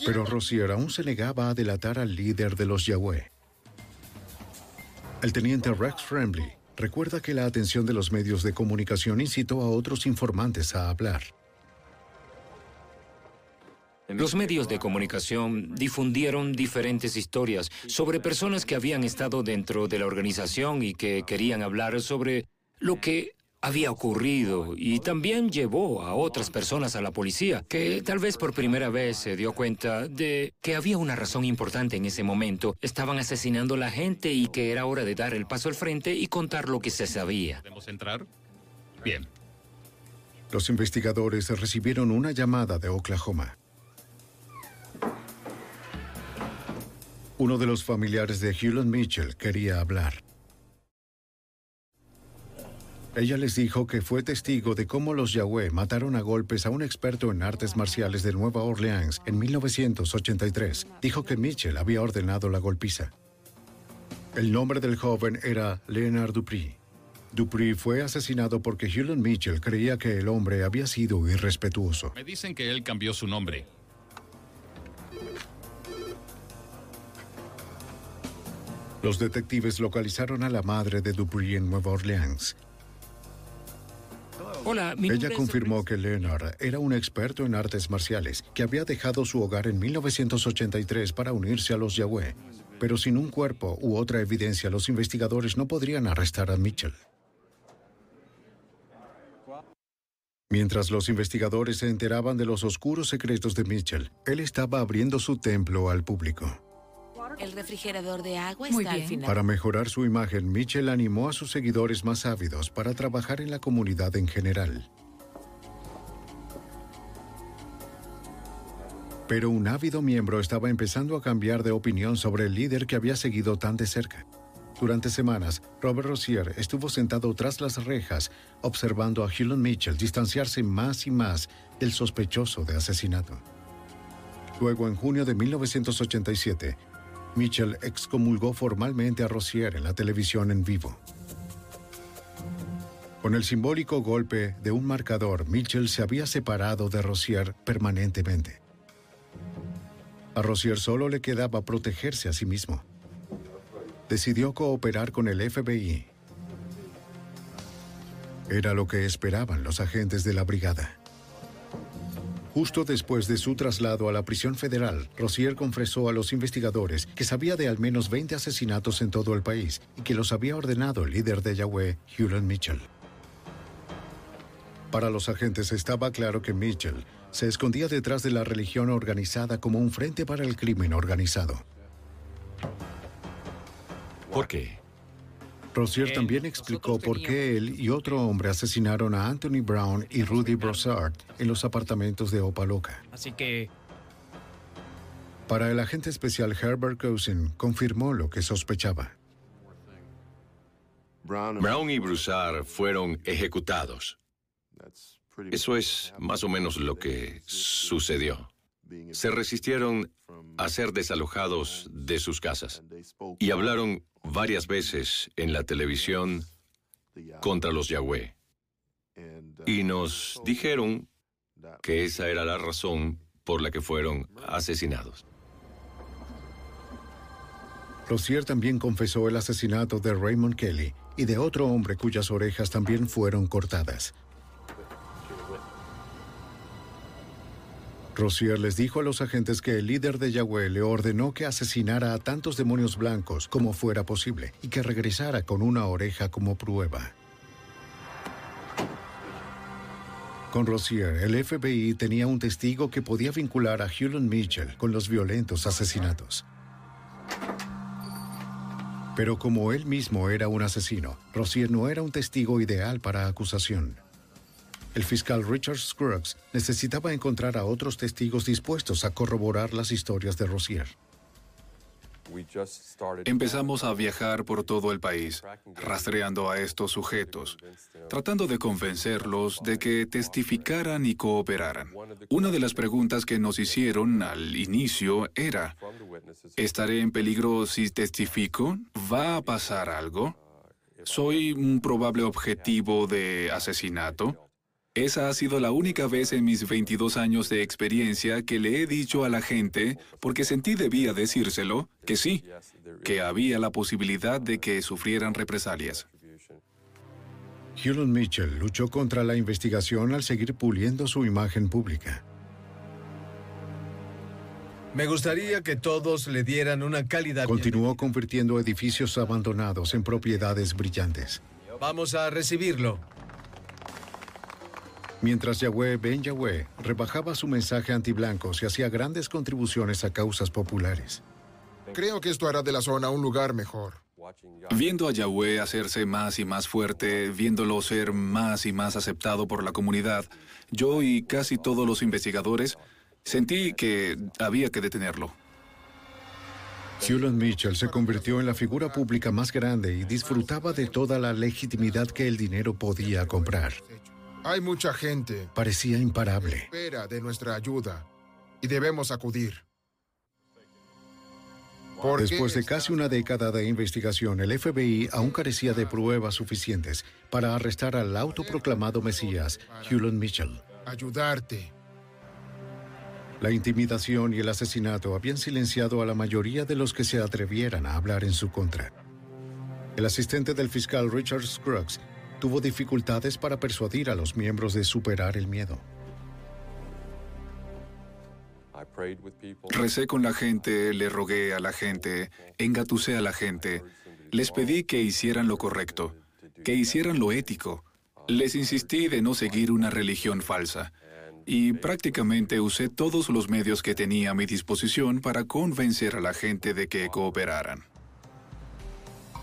Pero Rozier aún se negaba a delatar al líder de los Yahweh. El teniente Rex Fremley recuerda que la atención de los medios de comunicación incitó a otros informantes a hablar. Los medios de comunicación difundieron diferentes historias sobre personas que habían estado dentro de la organización y que querían hablar sobre lo que había ocurrido y también llevó a otras personas a la policía, que tal vez por primera vez se dio cuenta de que había una razón importante en ese momento. Estaban asesinando a la gente y que era hora de dar el paso al frente y contar lo que se sabía. ¿Podemos entrar? Bien. Los investigadores recibieron una llamada de Oklahoma. Uno de los familiares de Hewlett Mitchell quería hablar. Ella les dijo que fue testigo de cómo los Yahweh mataron a golpes a un experto en artes marciales de Nueva Orleans en 1983. Dijo que Mitchell había ordenado la golpiza. El nombre del joven era Leonard Dupree. Dupree fue asesinado porque Hewlett Mitchell creía que el hombre había sido irrespetuoso. Me dicen que él cambió su nombre. Los detectives localizaron a la madre de Dupree en Nueva Orleans. Hola, mi Ella es- confirmó que Leonard era un experto en artes marciales, que había dejado su hogar en 1983 para unirse a los Yahweh. Pero sin un cuerpo u otra evidencia, los investigadores no podrían arrestar a Mitchell. Mientras los investigadores se enteraban de los oscuros secretos de Mitchell, él estaba abriendo su templo al público. El refrigerador de agua Muy está al final. Para mejorar su imagen, Mitchell animó a sus seguidores más ávidos para trabajar en la comunidad en general. Pero un ávido miembro estaba empezando a cambiar de opinión sobre el líder que había seguido tan de cerca. Durante semanas, Robert Rozier estuvo sentado tras las rejas, observando a Hewlett Mitchell distanciarse más y más del sospechoso de asesinato. Luego, en junio de 1987, Mitchell excomulgó formalmente a Rozier en la televisión en vivo. Con el simbólico golpe de un marcador, Mitchell se había separado de Rozier permanentemente. A Rozier solo le quedaba protegerse a sí mismo. Decidió cooperar con el FBI. Era lo que esperaban los agentes de la brigada. Justo después de su traslado a la prisión federal, Rozier confesó a los investigadores que sabía de al menos 20 asesinatos en todo el país y que los había ordenado el líder de Yahweh, Hewlett Mitchell. Para los agentes estaba claro que Mitchell se escondía detrás de la religión organizada como un frente para el crimen organizado. ¿Por qué? Rozier también explicó por qué él y otro hombre asesinaron a Anthony Brown y Rudy Brossard en los apartamentos de Opaloca. Así que Para el agente especial Herbert Cousin, confirmó lo que sospechaba. Brown y Broussard fueron ejecutados. Eso es más o menos lo que sucedió. Se resistieron a ser desalojados de sus casas y hablaron varias veces en la televisión contra los Yahweh. Y nos dijeron que esa era la razón por la que fueron asesinados. Rosier también confesó el asesinato de Raymond Kelly y de otro hombre cuyas orejas también fueron cortadas. Rosier les dijo a los agentes que el líder de Yahweh le ordenó que asesinara a tantos demonios blancos como fuera posible y que regresara con una oreja como prueba. Con Rosier, el FBI tenía un testigo que podía vincular a Hewlett Mitchell con los violentos asesinatos. Pero como él mismo era un asesino, Rosier no era un testigo ideal para acusación. El fiscal Richard Scruggs necesitaba encontrar a otros testigos dispuestos a corroborar las historias de Rosier. Empezamos a viajar por todo el país, rastreando a estos sujetos, tratando de convencerlos de que testificaran y cooperaran. Una de las preguntas que nos hicieron al inicio era, ¿estaré en peligro si testifico? ¿Va a pasar algo? ¿Soy un probable objetivo de asesinato? Esa ha sido la única vez en mis 22 años de experiencia que le he dicho a la gente, porque sentí debía decírselo, que sí, que había la posibilidad de que sufrieran represalias. Hewlett Mitchell luchó contra la investigación al seguir puliendo su imagen pública. Me gustaría que todos le dieran una calidad. Continuó convirtiendo edificios abandonados en propiedades brillantes. Vamos a recibirlo. Mientras Yahweh Ben Yahweh rebajaba su mensaje antiblancos y hacía grandes contribuciones a causas populares. Creo que esto hará de la zona un lugar mejor. Viendo a Yahweh hacerse más y más fuerte, viéndolo ser más y más aceptado por la comunidad, yo y casi todos los investigadores sentí que había que detenerlo. Hewlett Mitchell se convirtió en la figura pública más grande y disfrutaba de toda la legitimidad que el dinero podía comprar. Hay mucha gente. Parecía imparable. espera de nuestra ayuda y debemos acudir. Después de casi una década de investigación, el FBI aún carecía de pruebas suficientes para arrestar al autoproclamado Mesías, Hewlett Mitchell. Ayudarte. La intimidación y el asesinato habían silenciado a la mayoría de los que se atrevieran a hablar en su contra. El asistente del fiscal Richard Scruggs tuvo dificultades para persuadir a los miembros de superar el miedo. Recé con la gente, le rogué a la gente, engatusé a la gente, les pedí que hicieran lo correcto, que hicieran lo ético. Les insistí de no seguir una religión falsa. Y prácticamente usé todos los medios que tenía a mi disposición para convencer a la gente de que cooperaran.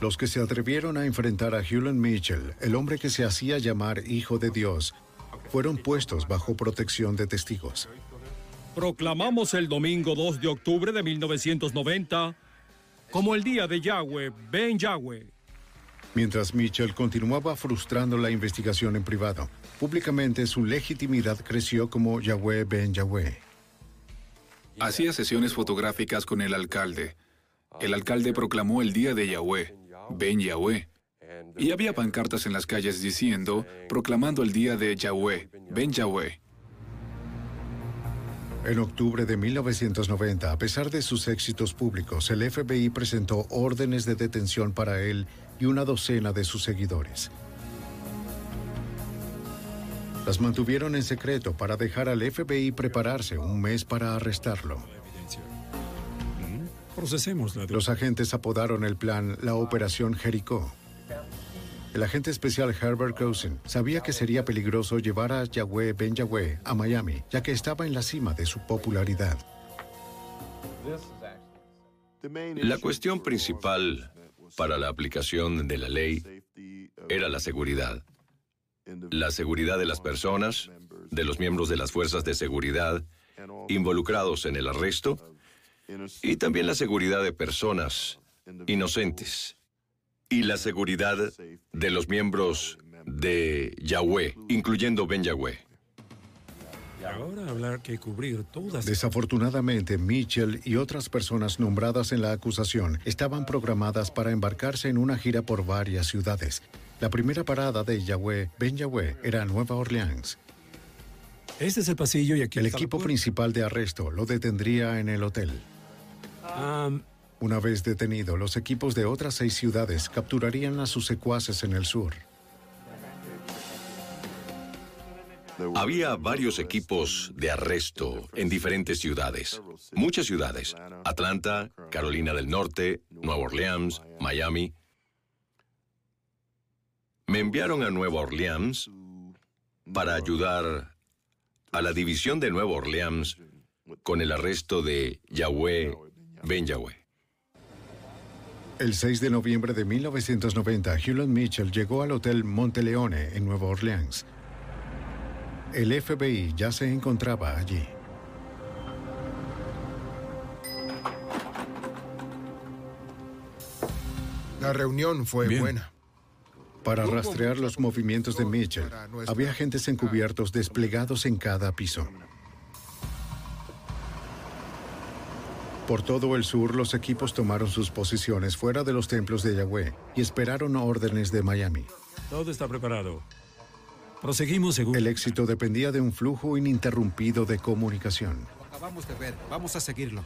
Los que se atrevieron a enfrentar a Hewlett Mitchell, el hombre que se hacía llamar Hijo de Dios, fueron puestos bajo protección de testigos. Proclamamos el domingo 2 de octubre de 1990 como el día de Yahweh, Ben Yahweh. Mientras Mitchell continuaba frustrando la investigación en privado, públicamente su legitimidad creció como Yahweh Ben Yahweh. Hacía sesiones fotográficas con el alcalde. El alcalde proclamó el día de Yahweh. Ben Yahweh. Y había pancartas en las calles diciendo, proclamando el día de Yahweh, Ben Yahweh. En octubre de 1990, a pesar de sus éxitos públicos, el FBI presentó órdenes de detención para él y una docena de sus seguidores. Las mantuvieron en secreto para dejar al FBI prepararse un mes para arrestarlo. Los agentes apodaron el plan la Operación Jericó. El agente especial Herbert Cousin sabía que sería peligroso llevar a Yahweh Ben Yahweh a Miami, ya que estaba en la cima de su popularidad. La cuestión principal para la aplicación de la ley era la seguridad. La seguridad de las personas, de los miembros de las fuerzas de seguridad involucrados en el arresto y también la seguridad de personas inocentes y la seguridad de los miembros de Yahweh, incluyendo Ben Yahweh. Ahora hablar que cubrir todas. Desafortunadamente, Mitchell y otras personas nombradas en la acusación estaban programadas para embarcarse en una gira por varias ciudades. La primera parada de Yahweh, Ben Yahweh, era Nueva Orleans. Este es el pasillo y aquí El equipo principal de arresto lo detendría en el hotel. Una vez detenido, los equipos de otras seis ciudades capturarían a sus secuaces en el sur. Había varios equipos de arresto en diferentes ciudades. Muchas ciudades. Atlanta, Carolina del Norte, Nueva Orleans, Miami. Me enviaron a Nueva Orleans para ayudar a la división de Nueva Orleans con el arresto de Yahweh Ben Yahweh. El 6 de noviembre de 1990, Hewlett Mitchell llegó al Hotel Monteleone en Nueva Orleans. El FBI ya se encontraba allí. La reunión fue buena. Para rastrear los movimientos de Mitchell, había agentes encubiertos desplegados en cada piso. Por todo el sur, los equipos tomaron sus posiciones fuera de los templos de Yahweh y esperaron órdenes de Miami. Todo está preparado. Proseguimos según... El éxito dependía de un flujo ininterrumpido de comunicación. Acabamos de ver. Vamos a seguirlo.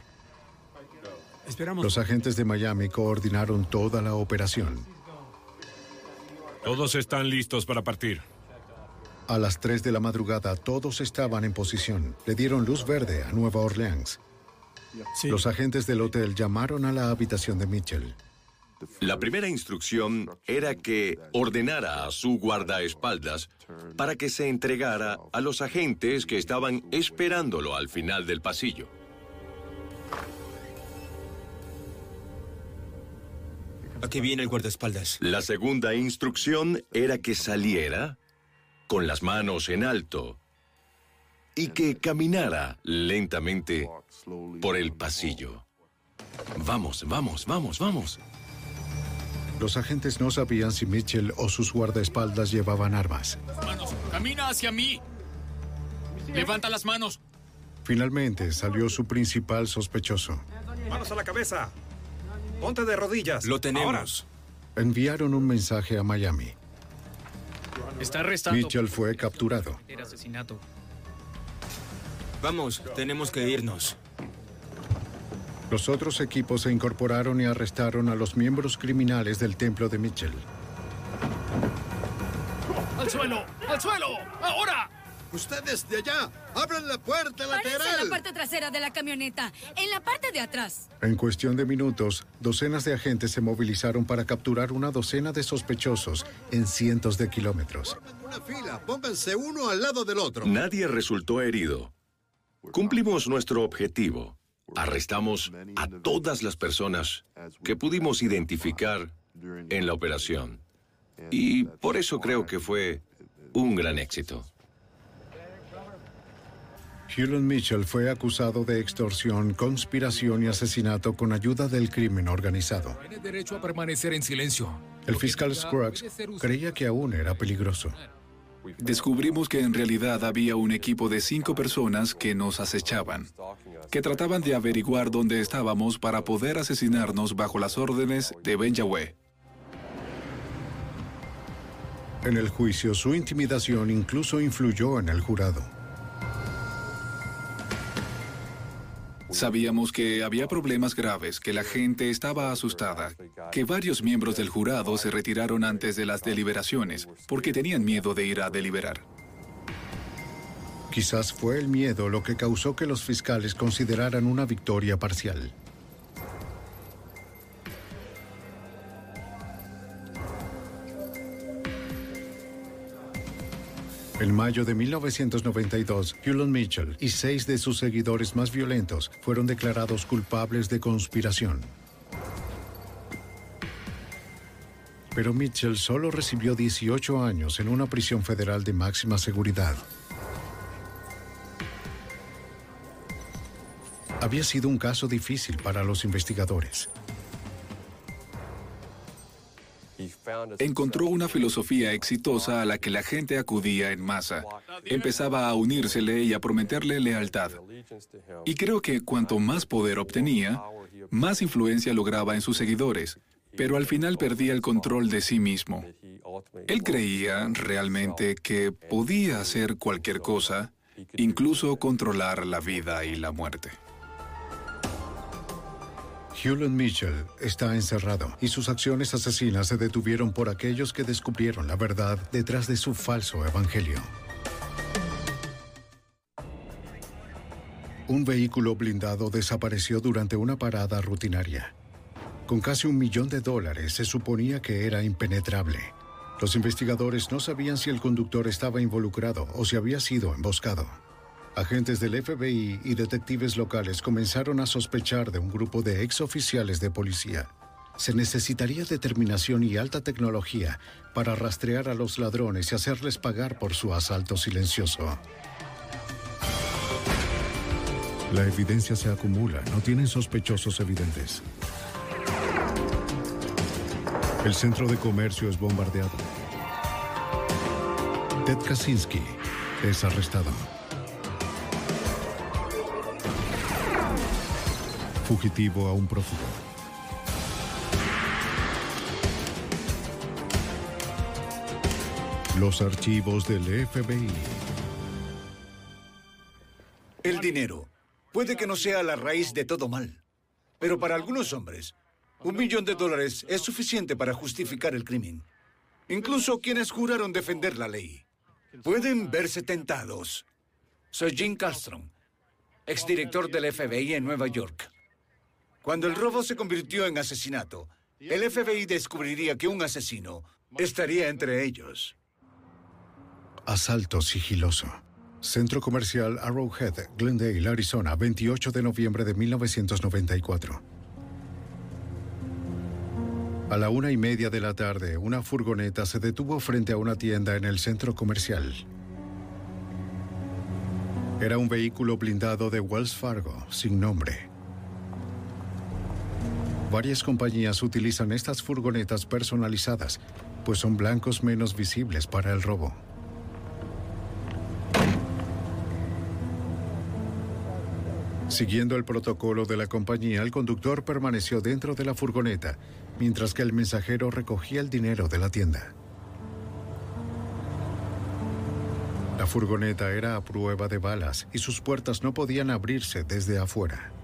Esperamos. Los agentes de Miami coordinaron toda la operación. Todos están listos para partir. A las 3 de la madrugada todos estaban en posición. Le dieron luz verde a Nueva Orleans. Los agentes del hotel llamaron a la habitación de Mitchell. La primera instrucción era que ordenara a su guardaespaldas para que se entregara a los agentes que estaban esperándolo al final del pasillo. Aquí viene el guardaespaldas. La segunda instrucción era que saliera con las manos en alto y que caminara lentamente por el pasillo. Vamos, vamos, vamos, vamos. Los agentes no sabían si Mitchell o sus guardaespaldas llevaban armas. Manos, camina hacia mí. Levanta las manos. Finalmente salió su principal sospechoso. Manos a la cabeza. Ponte de rodillas. Lo tenemos. Enviaron un mensaje a Miami. Está arrestado. Mitchell fue capturado. Era asesinato. Vamos, tenemos que irnos. Los otros equipos se incorporaron y arrestaron a los miembros criminales del templo de Mitchell. ¡Al suelo! ¡Al suelo! ¡Ahora! Ustedes de allá, abran la puerta lateral. en la parte trasera de la camioneta, en la parte de atrás. En cuestión de minutos, docenas de agentes se movilizaron para capturar una docena de sospechosos en cientos de kilómetros. Una fila, pónganse uno al lado del otro. Nadie resultó herido. Cumplimos nuestro objetivo. Arrestamos a todas las personas que pudimos identificar en la operación. Y por eso creo que fue un gran éxito. Hewlett Mitchell fue acusado de extorsión, conspiración y asesinato con ayuda del crimen organizado. Tiene derecho a permanecer en silencio. El fiscal Scruggs creía que aún era peligroso. Descubrimos que en realidad había un equipo de cinco personas que nos acechaban, que trataban de averiguar dónde estábamos para poder asesinarnos bajo las órdenes de Ben Yahweh. En el juicio, su intimidación incluso influyó en el jurado. Sabíamos que había problemas graves, que la gente estaba asustada, que varios miembros del jurado se retiraron antes de las deliberaciones porque tenían miedo de ir a deliberar. Quizás fue el miedo lo que causó que los fiscales consideraran una victoria parcial. En mayo de 1992, Hewlett Mitchell y seis de sus seguidores más violentos fueron declarados culpables de conspiración. Pero Mitchell solo recibió 18 años en una prisión federal de máxima seguridad. Había sido un caso difícil para los investigadores. Encontró una filosofía exitosa a la que la gente acudía en masa. Empezaba a unírsele y a prometerle lealtad. Y creo que cuanto más poder obtenía, más influencia lograba en sus seguidores, pero al final perdía el control de sí mismo. Él creía realmente que podía hacer cualquier cosa, incluso controlar la vida y la muerte. Hewlett Mitchell está encerrado y sus acciones asesinas se detuvieron por aquellos que descubrieron la verdad detrás de su falso evangelio. Un vehículo blindado desapareció durante una parada rutinaria. Con casi un millón de dólares se suponía que era impenetrable. Los investigadores no sabían si el conductor estaba involucrado o si había sido emboscado. Agentes del FBI y detectives locales comenzaron a sospechar de un grupo de exoficiales de policía. Se necesitaría determinación y alta tecnología para rastrear a los ladrones y hacerles pagar por su asalto silencioso. La evidencia se acumula, no tienen sospechosos evidentes. El centro de comercio es bombardeado. Ted Kaczynski es arrestado. Fugitivo a un prófugo. Los archivos del FBI. El dinero puede que no sea la raíz de todo mal, pero para algunos hombres, un millón de dólares es suficiente para justificar el crimen. Incluso quienes juraron defender la ley. Pueden verse tentados. Soy Jim Castron, exdirector del FBI en Nueva York. Cuando el robo se convirtió en asesinato, el FBI descubriría que un asesino estaría entre ellos. Asalto sigiloso. Centro Comercial Arrowhead, Glendale, Arizona, 28 de noviembre de 1994. A la una y media de la tarde, una furgoneta se detuvo frente a una tienda en el centro comercial. Era un vehículo blindado de Wells Fargo, sin nombre. Varias compañías utilizan estas furgonetas personalizadas, pues son blancos menos visibles para el robo. Siguiendo el protocolo de la compañía, el conductor permaneció dentro de la furgoneta, mientras que el mensajero recogía el dinero de la tienda. La furgoneta era a prueba de balas y sus puertas no podían abrirse desde afuera.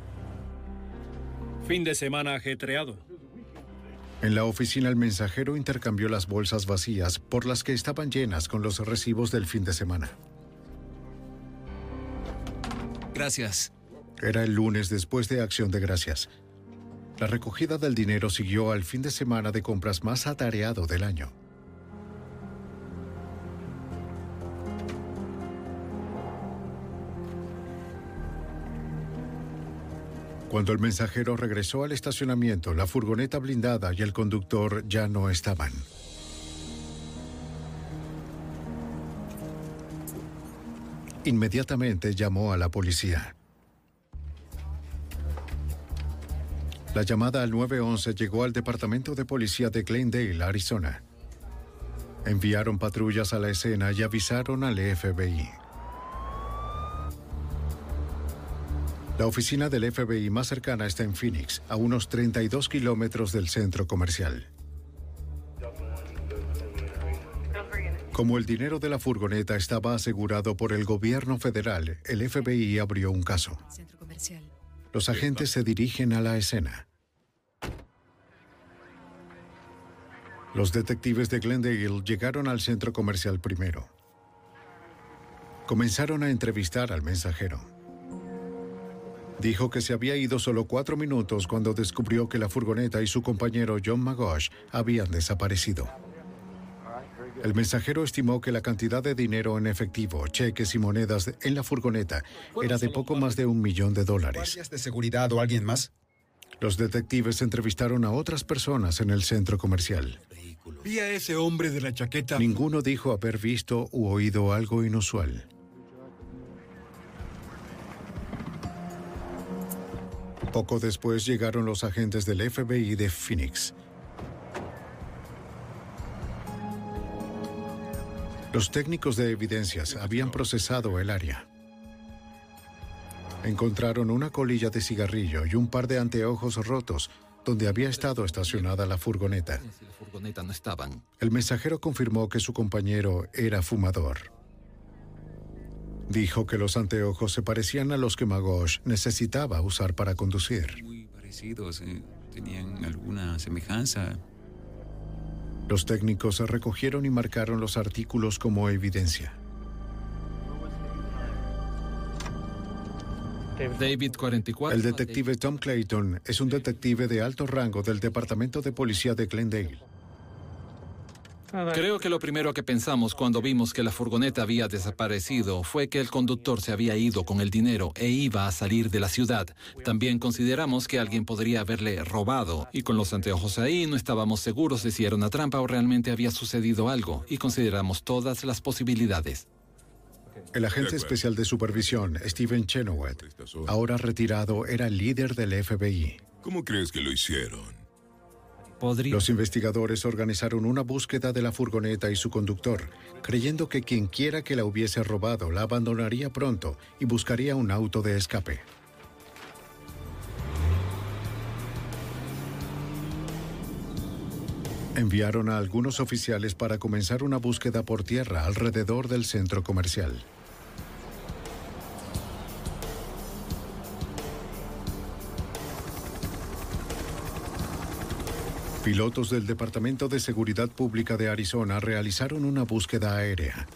Fin de semana ajetreado. En la oficina el mensajero intercambió las bolsas vacías por las que estaban llenas con los recibos del fin de semana. Gracias. Era el lunes después de Acción de Gracias. La recogida del dinero siguió al fin de semana de compras más atareado del año. Cuando el mensajero regresó al estacionamiento, la furgoneta blindada y el conductor ya no estaban. Inmediatamente llamó a la policía. La llamada al 911 llegó al Departamento de Policía de Glendale, Arizona. Enviaron patrullas a la escena y avisaron al FBI. La oficina del FBI más cercana está en Phoenix, a unos 32 kilómetros del centro comercial. Como el dinero de la furgoneta estaba asegurado por el gobierno federal, el FBI abrió un caso. Los agentes se dirigen a la escena. Los detectives de Glendale llegaron al centro comercial primero. Comenzaron a entrevistar al mensajero. Dijo que se había ido solo cuatro minutos cuando descubrió que la furgoneta y su compañero John Magosh habían desaparecido. El mensajero estimó que la cantidad de dinero en efectivo, cheques y monedas en la furgoneta era de poco más de un millón de dólares. ¿Guardias de seguridad o alguien más? Los detectives entrevistaron a otras personas en el centro comercial. Vi a ese hombre de la chaqueta. Ninguno dijo haber visto u oído algo inusual. Poco después llegaron los agentes del FBI de Phoenix. Los técnicos de evidencias habían procesado el área. Encontraron una colilla de cigarrillo y un par de anteojos rotos donde había estado estacionada la furgoneta. El mensajero confirmó que su compañero era fumador. Dijo que los anteojos se parecían a los que Magosh necesitaba usar para conducir. parecidos, eh, tenían alguna semejanza. Los técnicos recogieron y marcaron los artículos como evidencia. David 44. El detective Tom Clayton es un detective de alto rango del Departamento de Policía de Glendale. Creo que lo primero que pensamos cuando vimos que la furgoneta había desaparecido fue que el conductor se había ido con el dinero e iba a salir de la ciudad. También consideramos que alguien podría haberle robado y con los anteojos ahí no estábamos seguros de si era una trampa o realmente había sucedido algo y consideramos todas las posibilidades. El agente especial de supervisión, Steven Chenoweth, ahora retirado, era el líder del FBI. ¿Cómo crees que lo hicieron? Los investigadores organizaron una búsqueda de la furgoneta y su conductor, creyendo que quien quiera que la hubiese robado la abandonaría pronto y buscaría un auto de escape. Enviaron a algunos oficiales para comenzar una búsqueda por tierra alrededor del centro comercial. Pilotos del Departamento de Seguridad Pública de Arizona realizaron una búsqueda aérea.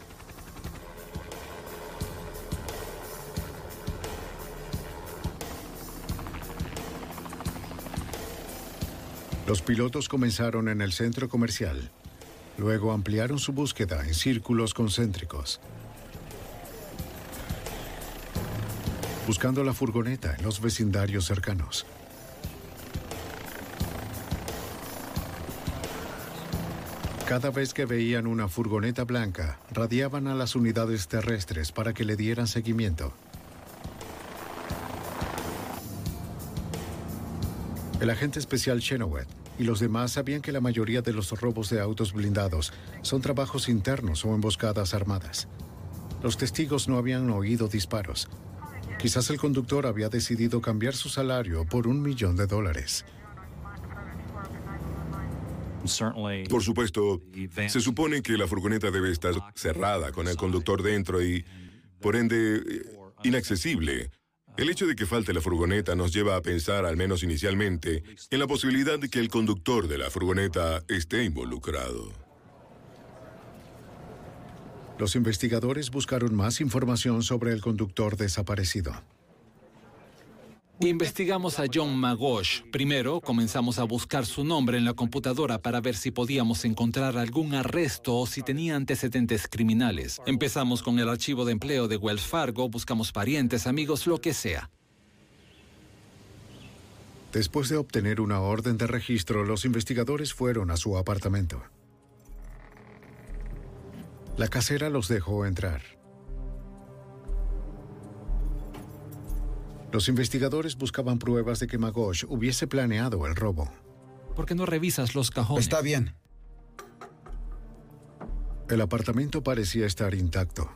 Los pilotos comenzaron en el centro comercial. Luego ampliaron su búsqueda en círculos concéntricos. Buscando la furgoneta en los vecindarios cercanos. Cada vez que veían una furgoneta blanca, radiaban a las unidades terrestres para que le dieran seguimiento. El agente especial Chenoweth y los demás sabían que la mayoría de los robos de autos blindados son trabajos internos o emboscadas armadas. Los testigos no habían oído disparos. Quizás el conductor había decidido cambiar su salario por un millón de dólares. Por supuesto, se supone que la furgoneta debe estar cerrada con el conductor dentro y, por ende, inaccesible. El hecho de que falte la furgoneta nos lleva a pensar, al menos inicialmente, en la posibilidad de que el conductor de la furgoneta esté involucrado. Los investigadores buscaron más información sobre el conductor desaparecido. Investigamos a John Magosh. Primero comenzamos a buscar su nombre en la computadora para ver si podíamos encontrar algún arresto o si tenía antecedentes criminales. Empezamos con el archivo de empleo de Wells Fargo, buscamos parientes, amigos, lo que sea. Después de obtener una orden de registro, los investigadores fueron a su apartamento. La casera los dejó entrar. Los investigadores buscaban pruebas de que Magosh hubiese planeado el robo. ¿Por qué no revisas los cajones? Está bien. El apartamento parecía estar intacto.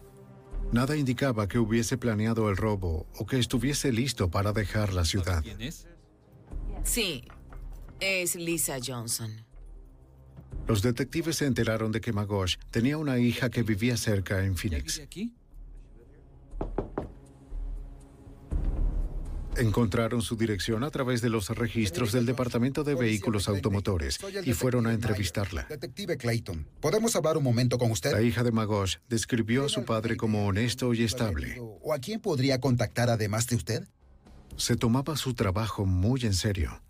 Nada indicaba que hubiese planeado el robo o que estuviese listo para dejar la ciudad. ¿Quién es? Sí, es Lisa Johnson. Los detectives se enteraron de que Magosh tenía una hija que vivía cerca en Phoenix. aquí? Encontraron su dirección a través de los registros del Departamento de Vehículos Automotores y fueron a entrevistarla. Detective Clayton, ¿podemos hablar un momento con usted? La hija de Magosh describió a su padre como honesto y estable. ¿O a quién podría contactar además de usted? Se tomaba su trabajo muy en serio.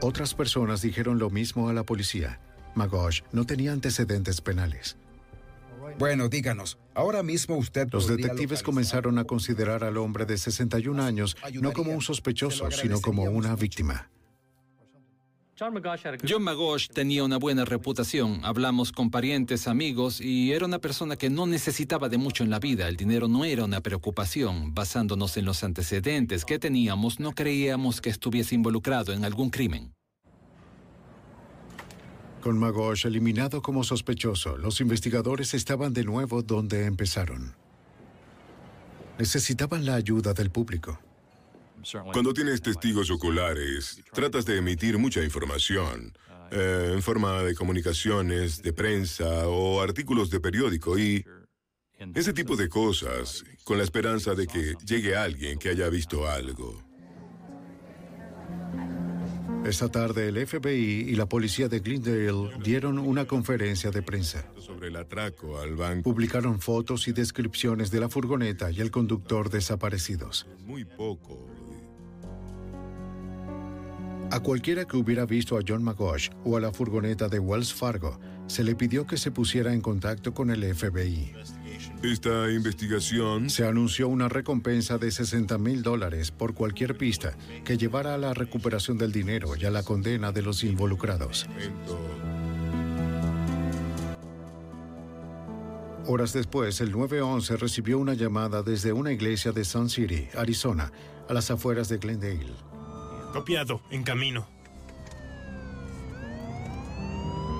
Otras personas dijeron lo mismo a la policía. Magosh no tenía antecedentes penales. Bueno, díganos, ahora mismo usted... Los detectives comenzaron a considerar al hombre de 61 años no como un sospechoso, sino como una víctima. John Magosh tenía una buena reputación. Hablamos con parientes, amigos y era una persona que no necesitaba de mucho en la vida. El dinero no era una preocupación. Basándonos en los antecedentes que teníamos, no creíamos que estuviese involucrado en algún crimen. Con Magosh eliminado como sospechoso, los investigadores estaban de nuevo donde empezaron. Necesitaban la ayuda del público. Cuando tienes testigos oculares, tratas de emitir mucha información eh, en forma de comunicaciones, de prensa o artículos de periódico y ese tipo de cosas, con la esperanza de que llegue alguien que haya visto algo. Esa tarde el FBI y la policía de Glendale dieron una conferencia de prensa. Sobre el atraco al banco. Publicaron fotos y descripciones de la furgoneta y el conductor desaparecidos. Muy poco. A cualquiera que hubiera visto a John McGosh o a la furgoneta de Wells Fargo, se le pidió que se pusiera en contacto con el FBI. Esta investigación... Se anunció una recompensa de 60 mil dólares por cualquier pista que llevara a la recuperación del dinero y a la condena de los involucrados. Horas después, el 911 recibió una llamada desde una iglesia de Sun City, Arizona, a las afueras de Glendale. Copiado, en camino.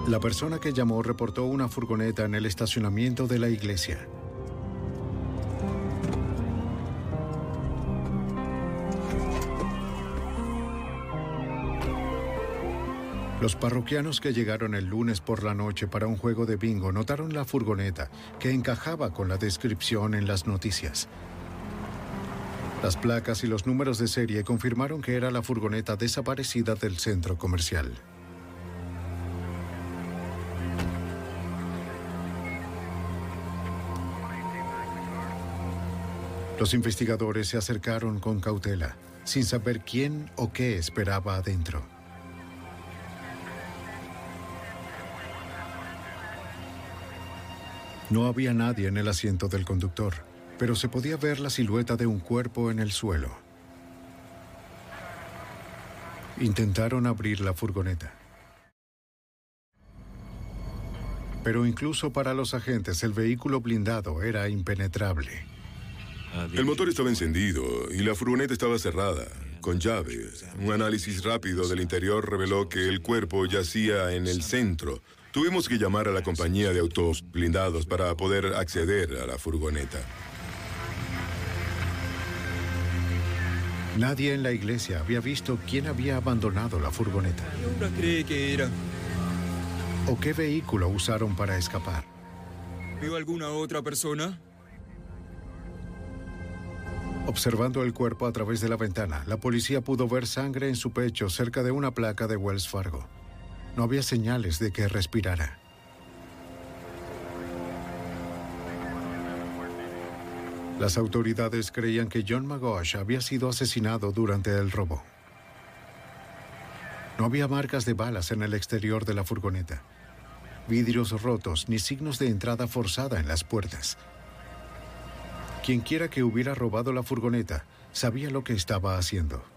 La persona que llamó reportó una furgoneta en el estacionamiento de la iglesia. Los parroquianos que llegaron el lunes por la noche para un juego de bingo notaron la furgoneta que encajaba con la descripción en las noticias. Las placas y los números de serie confirmaron que era la furgoneta desaparecida del centro comercial. Los investigadores se acercaron con cautela, sin saber quién o qué esperaba adentro. No había nadie en el asiento del conductor, pero se podía ver la silueta de un cuerpo en el suelo. Intentaron abrir la furgoneta. Pero incluso para los agentes el vehículo blindado era impenetrable. El motor estaba encendido y la furgoneta estaba cerrada, con llave. Un análisis rápido del interior reveló que el cuerpo yacía en el centro. Tuvimos que llamar a la compañía de autos blindados para poder acceder a la furgoneta. Nadie en la iglesia había visto quién había abandonado la furgoneta. ¿Qué cree que era? ¿O qué vehículo usaron para escapar? ¿Vio alguna otra persona? Observando el cuerpo a través de la ventana, la policía pudo ver sangre en su pecho cerca de una placa de Wells Fargo. No había señales de que respirara. Las autoridades creían que John McGosh había sido asesinado durante el robo. No había marcas de balas en el exterior de la furgoneta, vidrios rotos ni signos de entrada forzada en las puertas. Quienquiera que hubiera robado la furgoneta sabía lo que estaba haciendo.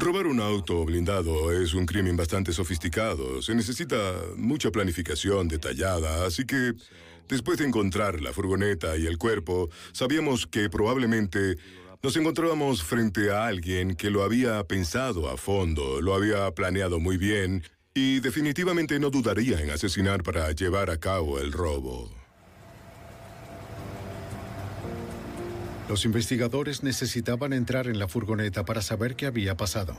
Robar un auto blindado es un crimen bastante sofisticado. Se necesita mucha planificación detallada, así que después de encontrar la furgoneta y el cuerpo, sabíamos que probablemente nos encontrábamos frente a alguien que lo había pensado a fondo, lo había planeado muy bien y definitivamente no dudaría en asesinar para llevar a cabo el robo. Los investigadores necesitaban entrar en la furgoneta para saber qué había pasado.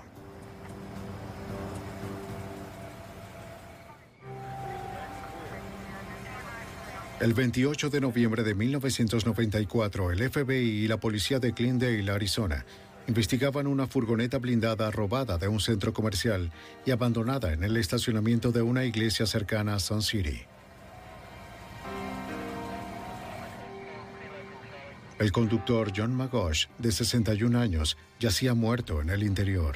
El 28 de noviembre de 1994, el FBI y la policía de Glendale, Arizona, investigaban una furgoneta blindada robada de un centro comercial y abandonada en el estacionamiento de una iglesia cercana a Sun City. El conductor John McGosh, de 61 años, yacía muerto en el interior.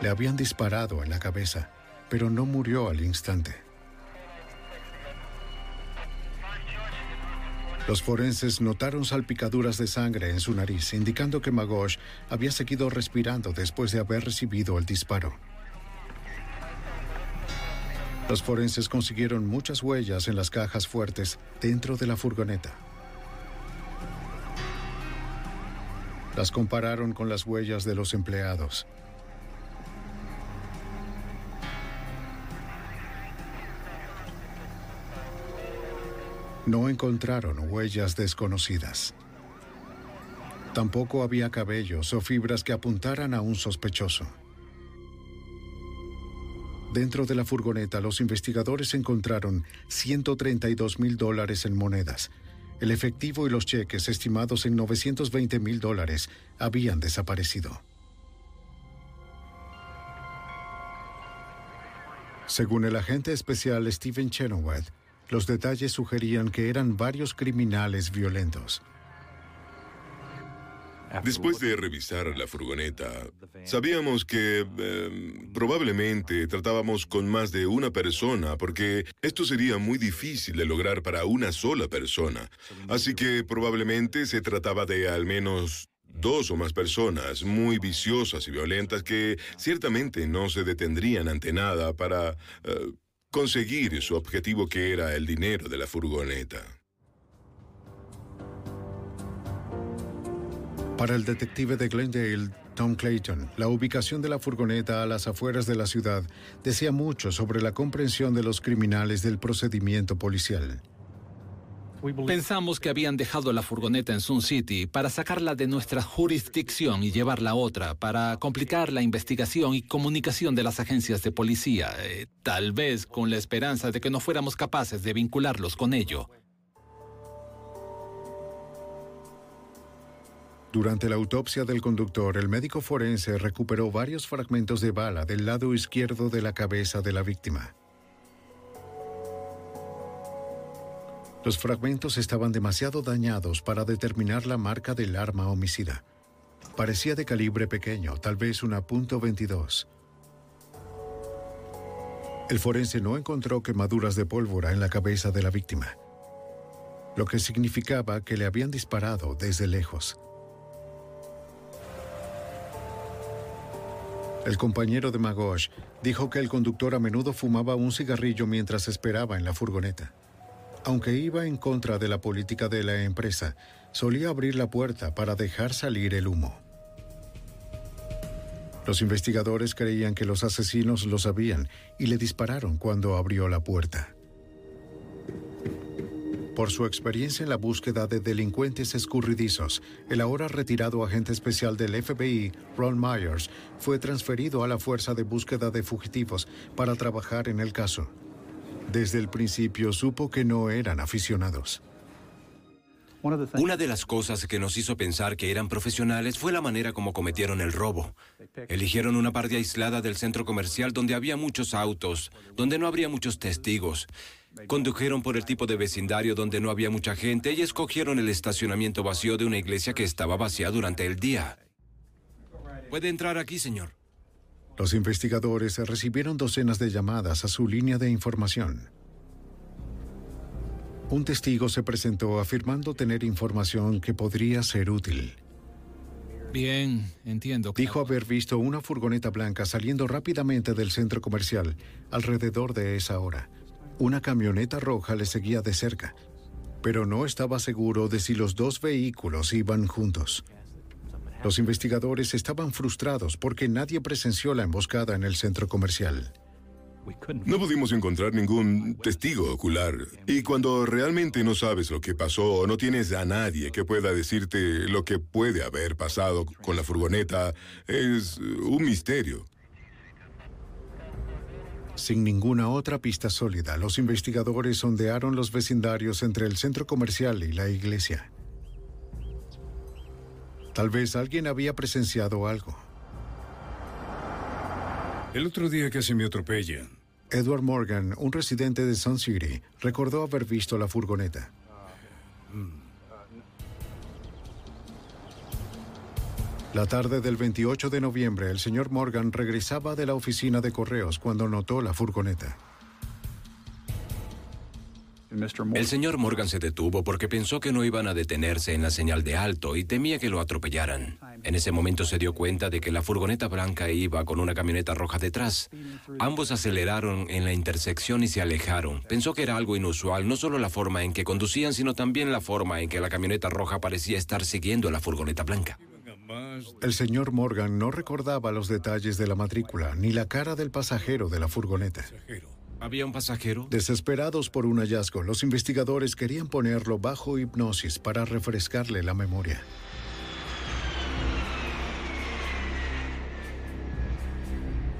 Le habían disparado en la cabeza, pero no murió al instante. Los forenses notaron salpicaduras de sangre en su nariz, indicando que Magosh había seguido respirando después de haber recibido el disparo. Los forenses consiguieron muchas huellas en las cajas fuertes dentro de la furgoneta. Las compararon con las huellas de los empleados. No encontraron huellas desconocidas. Tampoco había cabellos o fibras que apuntaran a un sospechoso. Dentro de la furgoneta, los investigadores encontraron 132 mil dólares en monedas, El efectivo y los cheques, estimados en 920 mil dólares, habían desaparecido. Según el agente especial Stephen Chenoweth, los detalles sugerían que eran varios criminales violentos. Después de revisar la furgoneta, sabíamos que em, probablemente tratábamos con más de una persona porque esto sería muy difícil de lograr para una sola persona. Así que probablemente se trataba de al menos dos o más personas muy viciosas y violentas que ciertamente no se detendrían ante nada para eh, conseguir su objetivo que era el dinero de la furgoneta. Para el detective de Glendale, Tom Clayton, la ubicación de la furgoneta a las afueras de la ciudad decía mucho sobre la comprensión de los criminales del procedimiento policial. Pensamos que habían dejado la furgoneta en Sun City para sacarla de nuestra jurisdicción y llevarla a otra, para complicar la investigación y comunicación de las agencias de policía, eh, tal vez con la esperanza de que no fuéramos capaces de vincularlos con ello. Durante la autopsia del conductor, el médico forense recuperó varios fragmentos de bala del lado izquierdo de la cabeza de la víctima. Los fragmentos estaban demasiado dañados para determinar la marca del arma homicida. Parecía de calibre pequeño, tal vez una .22. El forense no encontró quemaduras de pólvora en la cabeza de la víctima, lo que significaba que le habían disparado desde lejos. El compañero de Magosh dijo que el conductor a menudo fumaba un cigarrillo mientras esperaba en la furgoneta. Aunque iba en contra de la política de la empresa, solía abrir la puerta para dejar salir el humo. Los investigadores creían que los asesinos lo sabían y le dispararon cuando abrió la puerta. Por su experiencia en la búsqueda de delincuentes escurridizos, el ahora retirado agente especial del FBI, Ron Myers, fue transferido a la Fuerza de Búsqueda de Fugitivos para trabajar en el caso. Desde el principio supo que no eran aficionados. Una de las cosas que nos hizo pensar que eran profesionales fue la manera como cometieron el robo. Eligieron una parte aislada del centro comercial donde había muchos autos, donde no habría muchos testigos. Condujeron por el tipo de vecindario donde no había mucha gente y escogieron el estacionamiento vacío de una iglesia que estaba vacía durante el día. Puede entrar aquí, señor. Los investigadores recibieron docenas de llamadas a su línea de información. Un testigo se presentó afirmando tener información que podría ser útil. Bien, entiendo. Dijo haber visto una furgoneta blanca saliendo rápidamente del centro comercial alrededor de esa hora. Una camioneta roja le seguía de cerca, pero no estaba seguro de si los dos vehículos iban juntos. Los investigadores estaban frustrados porque nadie presenció la emboscada en el centro comercial. No pudimos encontrar ningún testigo ocular. Y cuando realmente no sabes lo que pasó o no tienes a nadie que pueda decirte lo que puede haber pasado con la furgoneta, es un misterio. Sin ninguna otra pista sólida, los investigadores sondearon los vecindarios entre el centro comercial y la iglesia. Tal vez alguien había presenciado algo. El otro día casi me atropellan. Edward Morgan, un residente de Sun City, recordó haber visto la furgoneta. La tarde del 28 de noviembre, el señor Morgan regresaba de la oficina de correos cuando notó la furgoneta. El señor Morgan se detuvo porque pensó que no iban a detenerse en la señal de alto y temía que lo atropellaran. En ese momento se dio cuenta de que la furgoneta blanca iba con una camioneta roja detrás. Ambos aceleraron en la intersección y se alejaron. Pensó que era algo inusual, no solo la forma en que conducían, sino también la forma en que la camioneta roja parecía estar siguiendo a la furgoneta blanca. El señor Morgan no recordaba los detalles de la matrícula ni la cara del pasajero de la furgoneta. ¿Había un pasajero? Desesperados por un hallazgo, los investigadores querían ponerlo bajo hipnosis para refrescarle la memoria.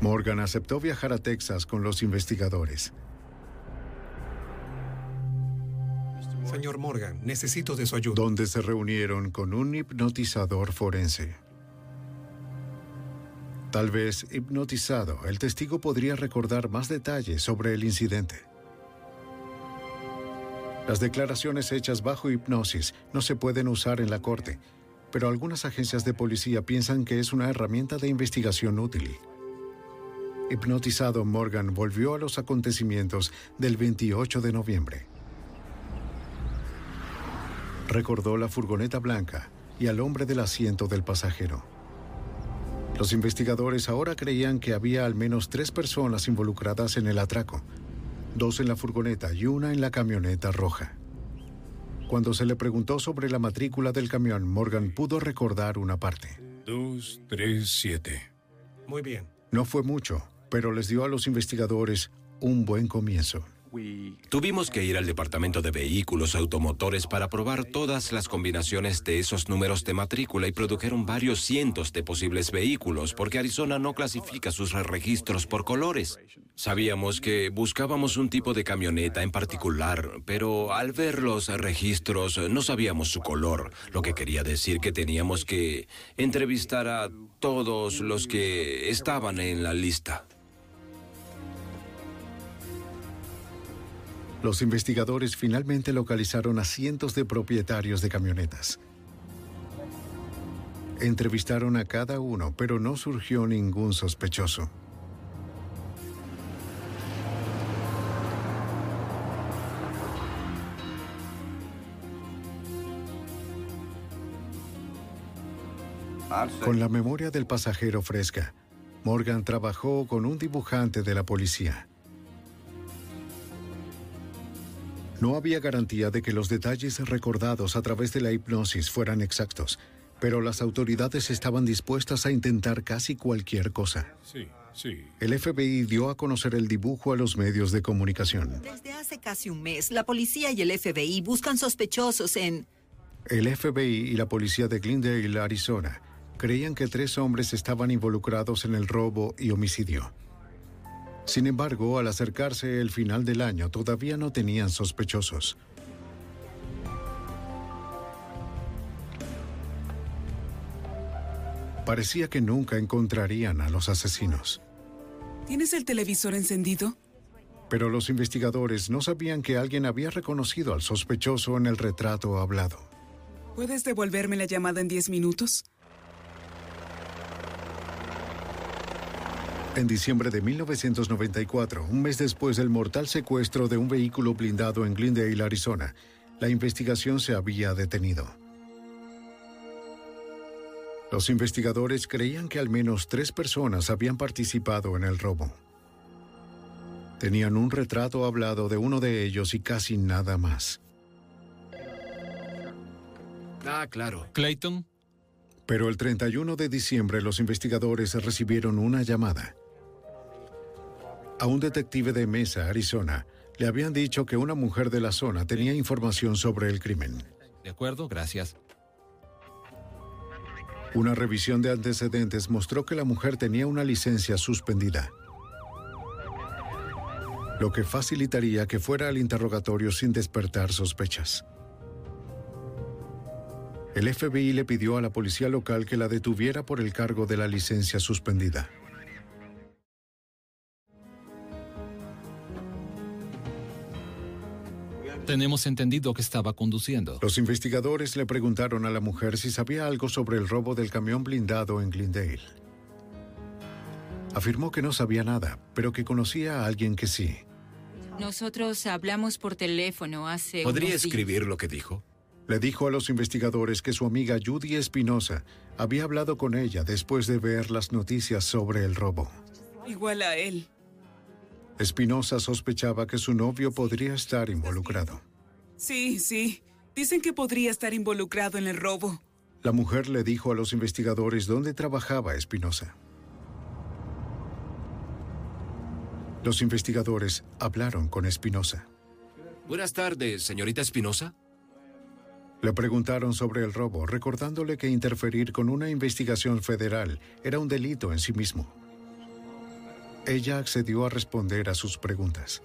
Morgan aceptó viajar a Texas con los investigadores. Señor Morgan, necesito de su ayuda. Donde se reunieron con un hipnotizador forense. Tal vez hipnotizado, el testigo podría recordar más detalles sobre el incidente. Las declaraciones hechas bajo hipnosis no se pueden usar en la corte, pero algunas agencias de policía piensan que es una herramienta de investigación útil. Hipnotizado, Morgan volvió a los acontecimientos del 28 de noviembre. Recordó la furgoneta blanca y al hombre del asiento del pasajero. Los investigadores ahora creían que había al menos tres personas involucradas en el atraco, dos en la furgoneta y una en la camioneta roja. Cuando se le preguntó sobre la matrícula del camión, Morgan pudo recordar una parte. Dos, tres, siete. Muy bien. No fue mucho, pero les dio a los investigadores un buen comienzo. Tuvimos que ir al departamento de vehículos automotores para probar todas las combinaciones de esos números de matrícula y produjeron varios cientos de posibles vehículos porque Arizona no clasifica sus registros por colores. Sabíamos que buscábamos un tipo de camioneta en particular, pero al ver los registros no sabíamos su color, lo que quería decir que teníamos que entrevistar a todos los que estaban en la lista. Los investigadores finalmente localizaron a cientos de propietarios de camionetas. Entrevistaron a cada uno, pero no surgió ningún sospechoso. Con la memoria del pasajero fresca, Morgan trabajó con un dibujante de la policía. No había garantía de que los detalles recordados a través de la hipnosis fueran exactos, pero las autoridades estaban dispuestas a intentar casi cualquier cosa. Sí, sí. El FBI dio a conocer el dibujo a los medios de comunicación. Desde hace casi un mes, la policía y el FBI buscan sospechosos en... El FBI y la policía de Glendale, Arizona, creían que tres hombres estaban involucrados en el robo y homicidio. Sin embargo, al acercarse el final del año, todavía no tenían sospechosos. Parecía que nunca encontrarían a los asesinos. ¿Tienes el televisor encendido? Pero los investigadores no sabían que alguien había reconocido al sospechoso en el retrato hablado. ¿Puedes devolverme la llamada en 10 minutos? En diciembre de 1994, un mes después del mortal secuestro de un vehículo blindado en Glendale, Arizona, la investigación se había detenido. Los investigadores creían que al menos tres personas habían participado en el robo. Tenían un retrato hablado de uno de ellos y casi nada más. Ah, claro. Clayton. Pero el 31 de diciembre los investigadores recibieron una llamada. A un detective de Mesa, Arizona, le habían dicho que una mujer de la zona tenía información sobre el crimen. De acuerdo, gracias. Una revisión de antecedentes mostró que la mujer tenía una licencia suspendida, lo que facilitaría que fuera al interrogatorio sin despertar sospechas. El FBI le pidió a la policía local que la detuviera por el cargo de la licencia suspendida. Tenemos entendido que estaba conduciendo. Los investigadores le preguntaron a la mujer si sabía algo sobre el robo del camión blindado en Glendale. Afirmó que no sabía nada, pero que conocía a alguien que sí. Nosotros hablamos por teléfono hace. ¿Podría escribir lo que dijo? Le dijo a los investigadores que su amiga Judy Espinosa había hablado con ella después de ver las noticias sobre el robo. Igual a él. Espinosa sospechaba que su novio podría estar involucrado. Sí, sí. Dicen que podría estar involucrado en el robo. La mujer le dijo a los investigadores dónde trabajaba Espinosa. Los investigadores hablaron con Espinosa. Buenas tardes, señorita Espinosa. Le preguntaron sobre el robo, recordándole que interferir con una investigación federal era un delito en sí mismo. Ella accedió a responder a sus preguntas.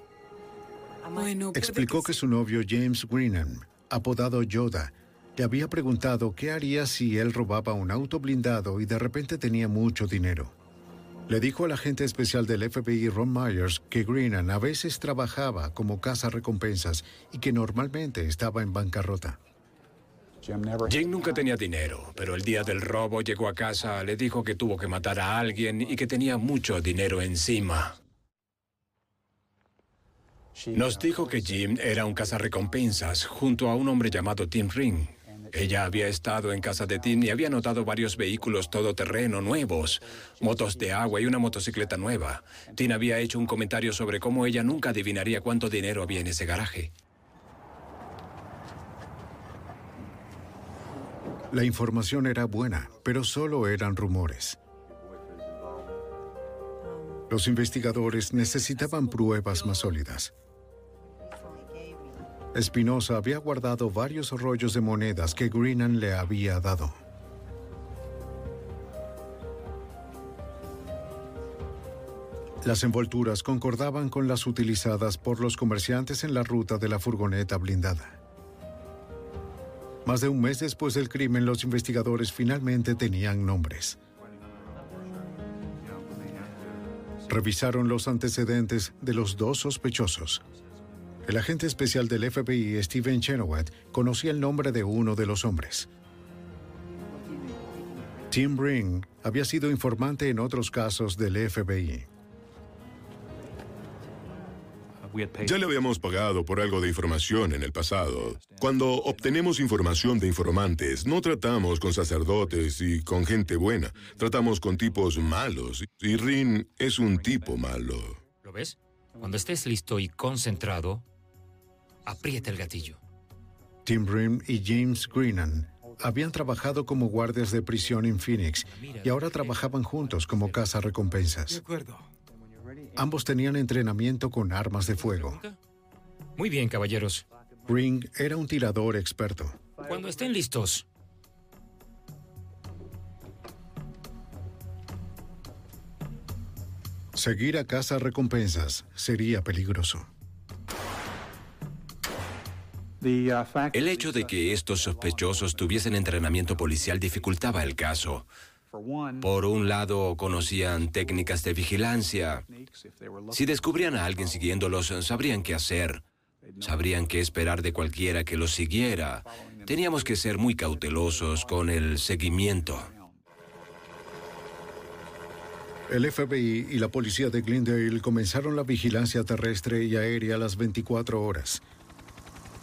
Bueno, Explicó que su novio James Greenham apodado Yoda, le había preguntado qué haría si él robaba un auto blindado y de repente tenía mucho dinero. Le dijo al agente especial del FBI Ron Myers que Greenan a veces trabajaba como caza recompensas y que normalmente estaba en bancarrota. Jim nunca tenía dinero, pero el día del robo llegó a casa, le dijo que tuvo que matar a alguien y que tenía mucho dinero encima. Nos dijo que Jim era un cazarrecompensas junto a un hombre llamado Tim Ring. Ella había estado en casa de Tim y había notado varios vehículos todoterreno nuevos, motos de agua y una motocicleta nueva. Tim había hecho un comentario sobre cómo ella nunca adivinaría cuánto dinero había en ese garaje. La información era buena, pero solo eran rumores. Los investigadores necesitaban pruebas más sólidas. Espinosa había guardado varios rollos de monedas que Greenan le había dado. Las envolturas concordaban con las utilizadas por los comerciantes en la ruta de la furgoneta blindada. Más de un mes después del crimen, los investigadores finalmente tenían nombres. Revisaron los antecedentes de los dos sospechosos. El agente especial del FBI, Steven Chenoweth, conocía el nombre de uno de los hombres. Tim Ring había sido informante en otros casos del FBI. Ya le habíamos pagado por algo de información en el pasado. Cuando obtenemos información de informantes, no tratamos con sacerdotes y con gente buena. Tratamos con tipos malos. Y Rin es un tipo malo. ¿Lo ves? Cuando estés listo y concentrado, aprieta el gatillo. Tim Rin y James Greenan habían trabajado como guardias de prisión en Phoenix y ahora trabajaban juntos como casa recompensas. De acuerdo. Ambos tenían entrenamiento con armas de fuego. Muy bien, caballeros. Ring era un tirador experto. Cuando estén listos. Seguir a casa recompensas sería peligroso. El hecho de que estos sospechosos tuviesen entrenamiento policial dificultaba el caso. Por un lado, conocían técnicas de vigilancia. Si descubrían a alguien siguiéndolos, sabrían qué hacer. Sabrían qué esperar de cualquiera que los siguiera. Teníamos que ser muy cautelosos con el seguimiento. El FBI y la policía de Glendale comenzaron la vigilancia terrestre y aérea a las 24 horas.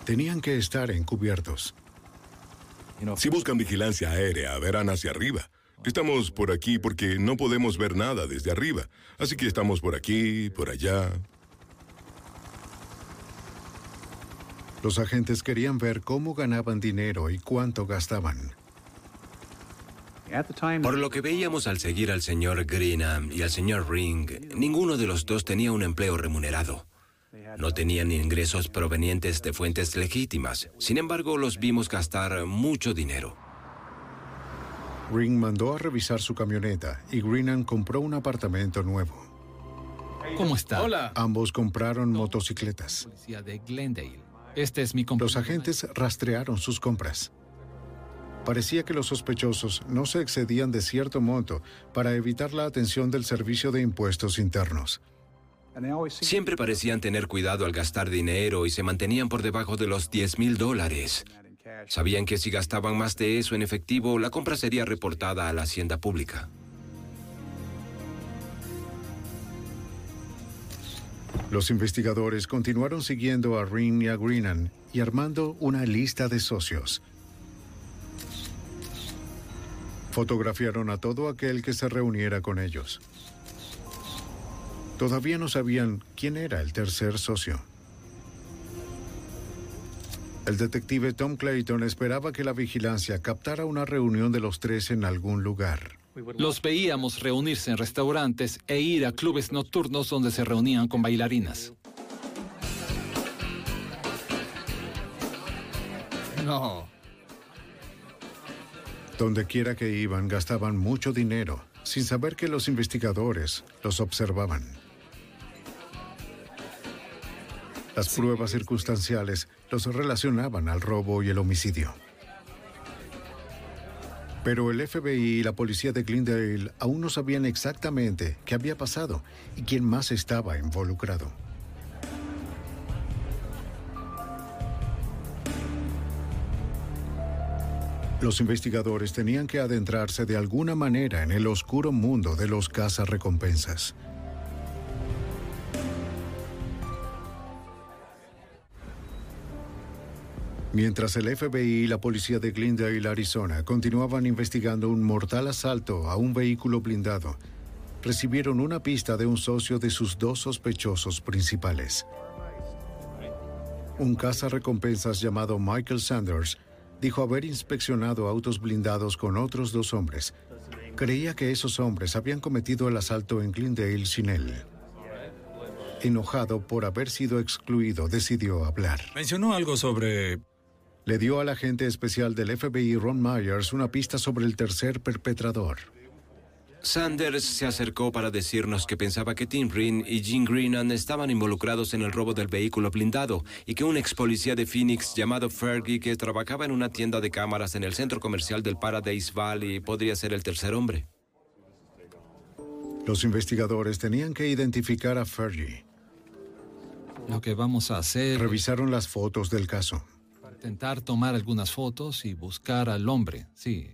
Tenían que estar encubiertos. Si buscan vigilancia aérea, verán hacia arriba. Estamos por aquí porque no podemos ver nada desde arriba. Así que estamos por aquí, por allá. Los agentes querían ver cómo ganaban dinero y cuánto gastaban. Por lo que veíamos al seguir al señor Greenham y al señor Ring, ninguno de los dos tenía un empleo remunerado. No tenían ingresos provenientes de fuentes legítimas. Sin embargo, los vimos gastar mucho dinero. Ring mandó a revisar su camioneta y Greenan compró un apartamento nuevo. ¿Cómo está? Hola. Ambos compraron motocicletas. Policía de Glendale. Este es mi Los agentes rastrearon sus compras. Parecía que los sospechosos no se excedían de cierto monto para evitar la atención del Servicio de Impuestos Internos. Siempre parecían tener cuidado al gastar dinero y se mantenían por debajo de los 10 mil dólares. Sabían que si gastaban más de eso en efectivo, la compra sería reportada a la hacienda pública. Los investigadores continuaron siguiendo a Ring y a Greenan y armando una lista de socios. Fotografiaron a todo aquel que se reuniera con ellos. Todavía no sabían quién era el tercer socio. El detective Tom Clayton esperaba que la vigilancia captara una reunión de los tres en algún lugar. Los veíamos reunirse en restaurantes e ir a clubes nocturnos donde se reunían con bailarinas. No. Donde quiera que iban, gastaban mucho dinero, sin saber que los investigadores los observaban. Las pruebas circunstanciales los relacionaban al robo y el homicidio. Pero el FBI y la policía de Glendale aún no sabían exactamente qué había pasado y quién más estaba involucrado. Los investigadores tenían que adentrarse de alguna manera en el oscuro mundo de los cazarrecompensas. Mientras el FBI y la policía de Glendale, Arizona, continuaban investigando un mortal asalto a un vehículo blindado, recibieron una pista de un socio de sus dos sospechosos principales. Un recompensas llamado Michael Sanders dijo haber inspeccionado autos blindados con otros dos hombres. Creía que esos hombres habían cometido el asalto en Glendale sin él. Enojado por haber sido excluido, decidió hablar. Mencionó algo sobre le dio al agente especial del FBI Ron Myers una pista sobre el tercer perpetrador. Sanders se acercó para decirnos que pensaba que Tim Green y Jim Greenan estaban involucrados en el robo del vehículo blindado y que un ex policía de Phoenix llamado Fergie que trabajaba en una tienda de cámaras en el centro comercial del Paradise Valley podría ser el tercer hombre. Los investigadores tenían que identificar a Fergie. Lo que vamos a hacer... Revisaron las fotos del caso. Intentar tomar algunas fotos y buscar al hombre, sí.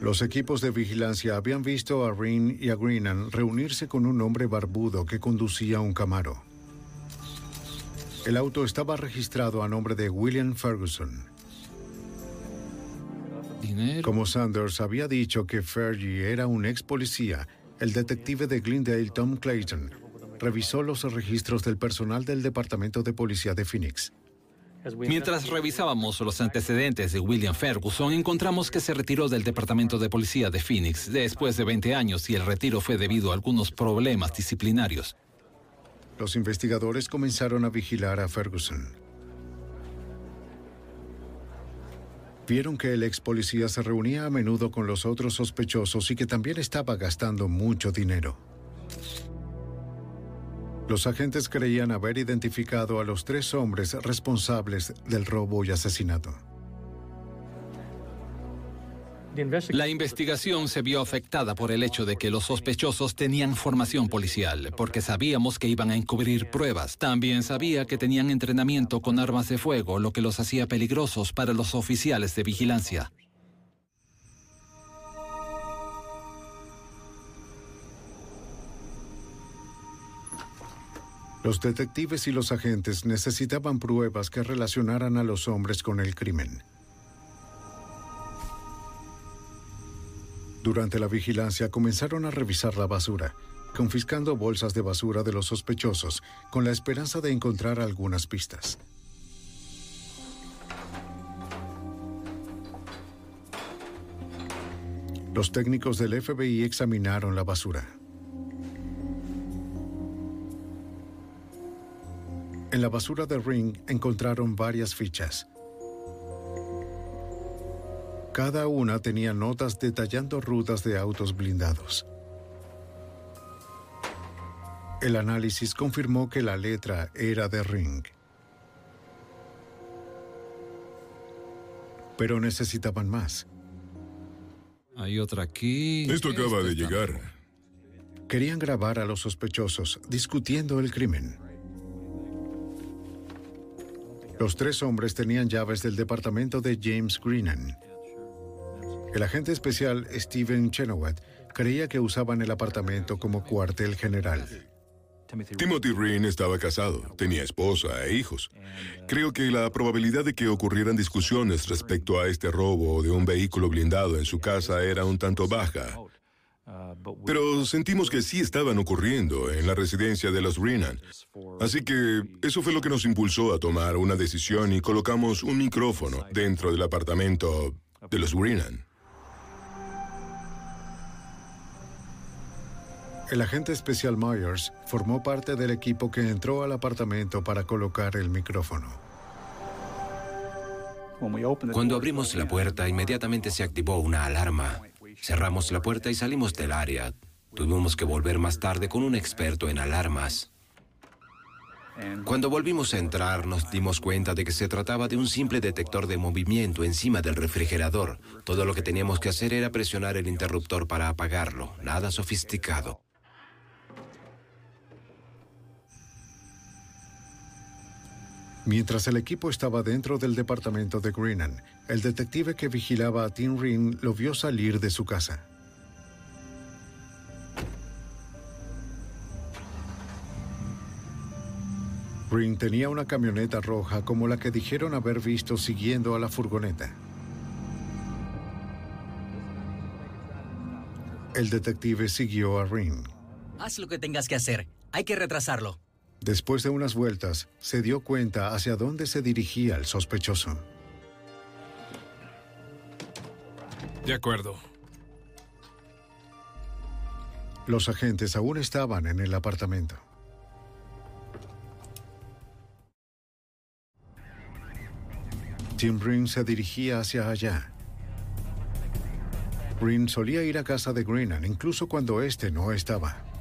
Los equipos de vigilancia habían visto a Rin y a Greenan reunirse con un hombre barbudo que conducía un Camaro. El auto estaba registrado a nombre de William Ferguson. Como Sanders había dicho que Fergie era un ex policía, el detective de Glendale Tom Clayton revisó los registros del personal del Departamento de Policía de Phoenix. Mientras revisábamos los antecedentes de William Ferguson, encontramos que se retiró del Departamento de Policía de Phoenix después de 20 años y el retiro fue debido a algunos problemas disciplinarios. Los investigadores comenzaron a vigilar a Ferguson. Vieron que el ex policía se reunía a menudo con los otros sospechosos y que también estaba gastando mucho dinero. Los agentes creían haber identificado a los tres hombres responsables del robo y asesinato. La investigación se vio afectada por el hecho de que los sospechosos tenían formación policial, porque sabíamos que iban a encubrir pruebas. También sabía que tenían entrenamiento con armas de fuego, lo que los hacía peligrosos para los oficiales de vigilancia. Los detectives y los agentes necesitaban pruebas que relacionaran a los hombres con el crimen. Durante la vigilancia comenzaron a revisar la basura, confiscando bolsas de basura de los sospechosos con la esperanza de encontrar algunas pistas. Los técnicos del FBI examinaron la basura. En la basura del ring encontraron varias fichas. Cada una tenía notas detallando rutas de autos blindados. El análisis confirmó que la letra era de Ring. Pero necesitaban más. Hay otra aquí. Esto acaba de llegar. Querían grabar a los sospechosos discutiendo el crimen. Los tres hombres tenían llaves del departamento de James Greenan. El agente especial Steven Chenoweth creía que usaban el apartamento como cuartel general. Timothy Green estaba casado, tenía esposa e hijos. Creo que la probabilidad de que ocurrieran discusiones respecto a este robo de un vehículo blindado en su casa era un tanto baja. Pero sentimos que sí estaban ocurriendo en la residencia de los Renan. Así que eso fue lo que nos impulsó a tomar una decisión y colocamos un micrófono dentro del apartamento de los Renan. El agente especial Myers formó parte del equipo que entró al apartamento para colocar el micrófono. Cuando abrimos la puerta, inmediatamente se activó una alarma. Cerramos la puerta y salimos del área. Tuvimos que volver más tarde con un experto en alarmas. Cuando volvimos a entrar nos dimos cuenta de que se trataba de un simple detector de movimiento encima del refrigerador. Todo lo que teníamos que hacer era presionar el interruptor para apagarlo. Nada sofisticado. Mientras el equipo estaba dentro del departamento de Greenan, el detective que vigilaba a Tim Ring lo vio salir de su casa. Ring tenía una camioneta roja como la que dijeron haber visto siguiendo a la furgoneta. El detective siguió a Ring. Haz lo que tengas que hacer. Hay que retrasarlo. Después de unas vueltas, se dio cuenta hacia dónde se dirigía el sospechoso. De acuerdo. Los agentes aún estaban en el apartamento. Tim Green se dirigía hacia allá. Green solía ir a casa de Greenan incluso cuando éste no estaba.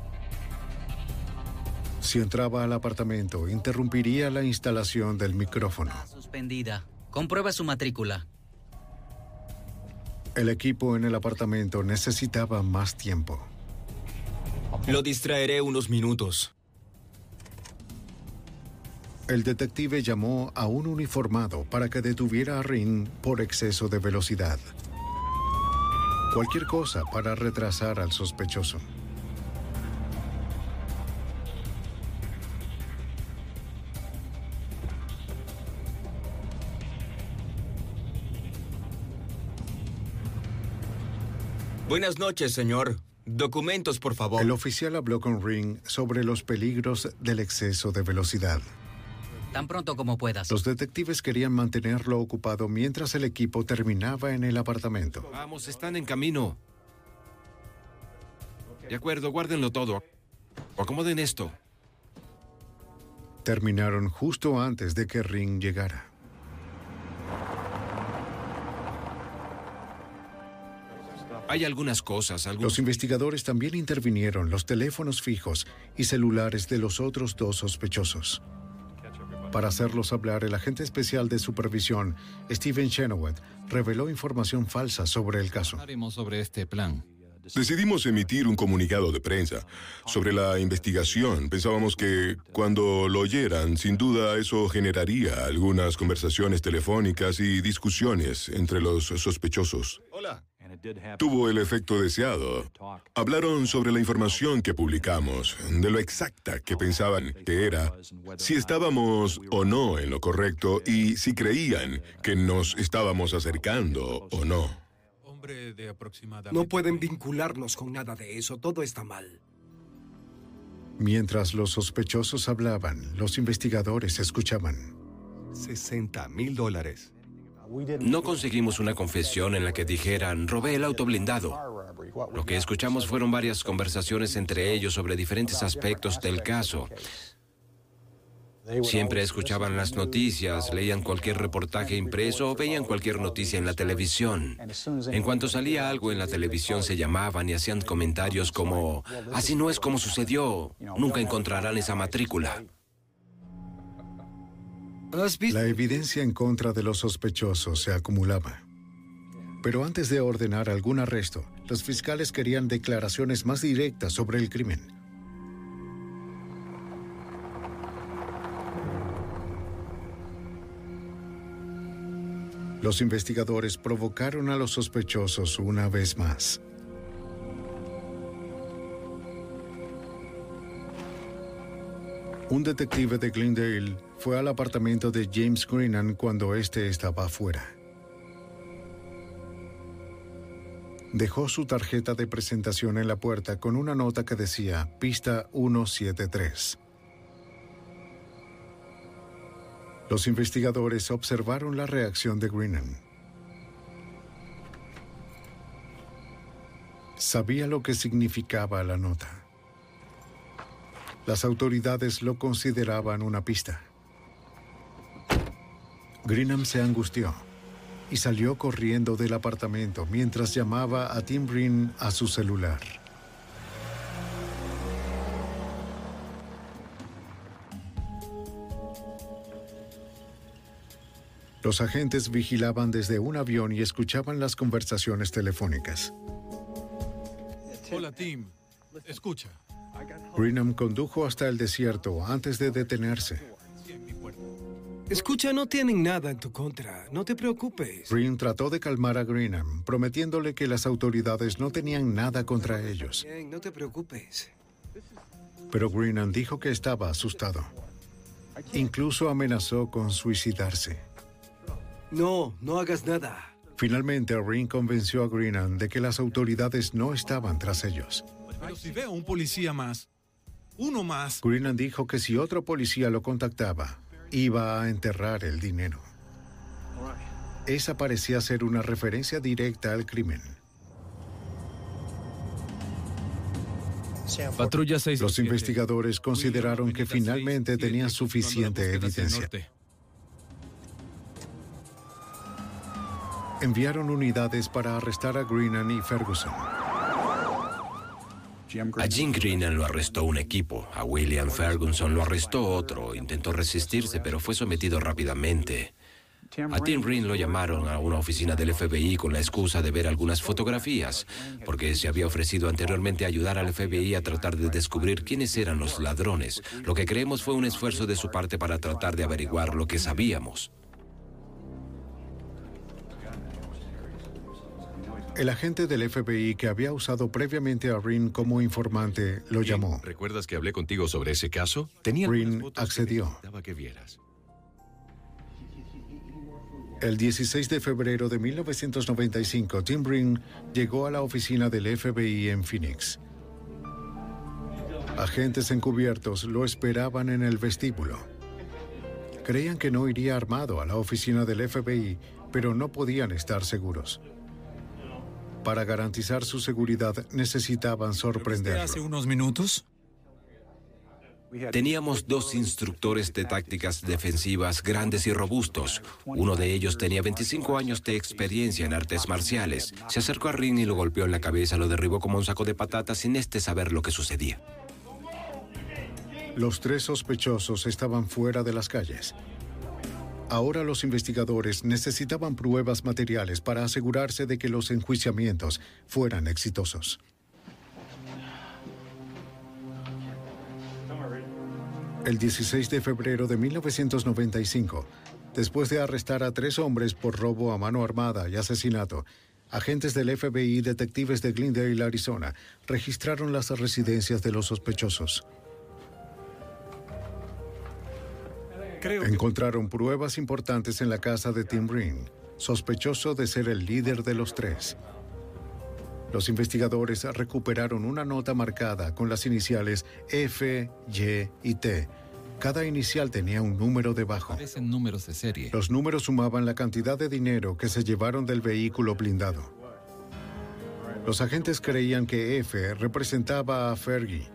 Si entraba al apartamento, interrumpiría la instalación del micrófono. Suspendida. Comprueba su matrícula. El equipo en el apartamento necesitaba más tiempo. Lo distraeré unos minutos. El detective llamó a un uniformado para que detuviera a Ring por exceso de velocidad. Cualquier cosa para retrasar al sospechoso. Buenas noches, señor. Documentos, por favor. El oficial habló con Ring sobre los peligros del exceso de velocidad. Tan pronto como puedas. Los detectives querían mantenerlo ocupado mientras el equipo terminaba en el apartamento. Vamos, están en camino. De acuerdo, guárdenlo todo. Acomoden esto. Terminaron justo antes de que Ring llegara. Hay algunas cosas. Los investigadores también intervinieron los teléfonos fijos y celulares de los otros dos sospechosos. Para hacerlos hablar, el agente especial de supervisión, Steven Chenoweth, reveló información falsa sobre el caso. sobre este plan. Decidimos emitir un comunicado de prensa sobre la investigación. Pensábamos que cuando lo oyeran, sin duda eso generaría algunas conversaciones telefónicas y discusiones entre los sospechosos. Hola. Tuvo el efecto deseado. Hablaron sobre la información que publicamos, de lo exacta que pensaban que era, si estábamos o no en lo correcto y si creían que nos estábamos acercando o no. No pueden vincularnos con nada de eso, todo está mal. Mientras los sospechosos hablaban, los investigadores escuchaban. 60 mil dólares. No conseguimos una confesión en la que dijeran, robé el auto blindado. Lo que escuchamos fueron varias conversaciones entre ellos sobre diferentes aspectos del caso. Siempre escuchaban las noticias, leían cualquier reportaje impreso o veían cualquier noticia en la televisión. En cuanto salía algo en la televisión se llamaban y hacían comentarios como, así no es como sucedió, nunca encontrarán esa matrícula. La evidencia en contra de los sospechosos se acumulaba. Pero antes de ordenar algún arresto, los fiscales querían declaraciones más directas sobre el crimen. Los investigadores provocaron a los sospechosos una vez más. Un detective de Glendale fue al apartamento de James Greenan cuando éste estaba afuera. Dejó su tarjeta de presentación en la puerta con una nota que decía Pista 173. Los investigadores observaron la reacción de Greenan. Sabía lo que significaba la nota. Las autoridades lo consideraban una pista. Greenham se angustió y salió corriendo del apartamento mientras llamaba a Tim Green a su celular. Los agentes vigilaban desde un avión y escuchaban las conversaciones telefónicas. Hola Tim, escucha. Greenham condujo hasta el desierto antes de detenerse. Escucha, no tienen nada en tu contra. No te preocupes. Green trató de calmar a Greenham, prometiéndole que las autoridades no tenían nada contra ellos. no te preocupes. Pero Greenham dijo que estaba asustado. Incluso amenazó con suicidarse. No, no hagas nada. Finalmente, Green convenció a Greenham de que las autoridades no estaban tras ellos. Pero si veo un policía más, uno más. Greenham dijo que si otro policía lo contactaba, iba a enterrar el dinero. Esa parecía ser una referencia directa al crimen. Patrulla 6 Los investigadores consideraron que finalmente tenían suficiente evidencia. Enviaron unidades para arrestar a Greenan y Ferguson. A Jim Greenan lo arrestó un equipo, a William Ferguson lo arrestó otro. Intentó resistirse, pero fue sometido rápidamente. A Tim Green lo llamaron a una oficina del FBI con la excusa de ver algunas fotografías, porque se había ofrecido anteriormente ayudar al FBI a tratar de descubrir quiénes eran los ladrones. Lo que creemos fue un esfuerzo de su parte para tratar de averiguar lo que sabíamos. El agente del FBI que había usado previamente a Rin como informante lo llamó. ¿Recuerdas que hablé contigo sobre ese caso? Tenía Rin accedió. Que vieras. El 16 de febrero de 1995, Tim Ring llegó a la oficina del FBI en Phoenix. Agentes encubiertos lo esperaban en el vestíbulo. Creían que no iría armado a la oficina del FBI, pero no podían estar seguros. Para garantizar su seguridad necesitaban sorprenderlo. ¿Hace unos minutos? Teníamos dos instructores de tácticas defensivas grandes y robustos. Uno de ellos tenía 25 años de experiencia en artes marciales. Se acercó a Ring y lo golpeó en la cabeza, lo derribó como un saco de patatas sin este saber lo que sucedía. Los tres sospechosos estaban fuera de las calles. Ahora los investigadores necesitaban pruebas materiales para asegurarse de que los enjuiciamientos fueran exitosos. El 16 de febrero de 1995, después de arrestar a tres hombres por robo a mano armada y asesinato, agentes del FBI y detectives de Glendale, Arizona, registraron las residencias de los sospechosos. Encontraron pruebas importantes en la casa de Tim Green, sospechoso de ser el líder de los tres. Los investigadores recuperaron una nota marcada con las iniciales F, Y y T. Cada inicial tenía un número debajo. números de serie. Los números sumaban la cantidad de dinero que se llevaron del vehículo blindado. Los agentes creían que F representaba a Fergie,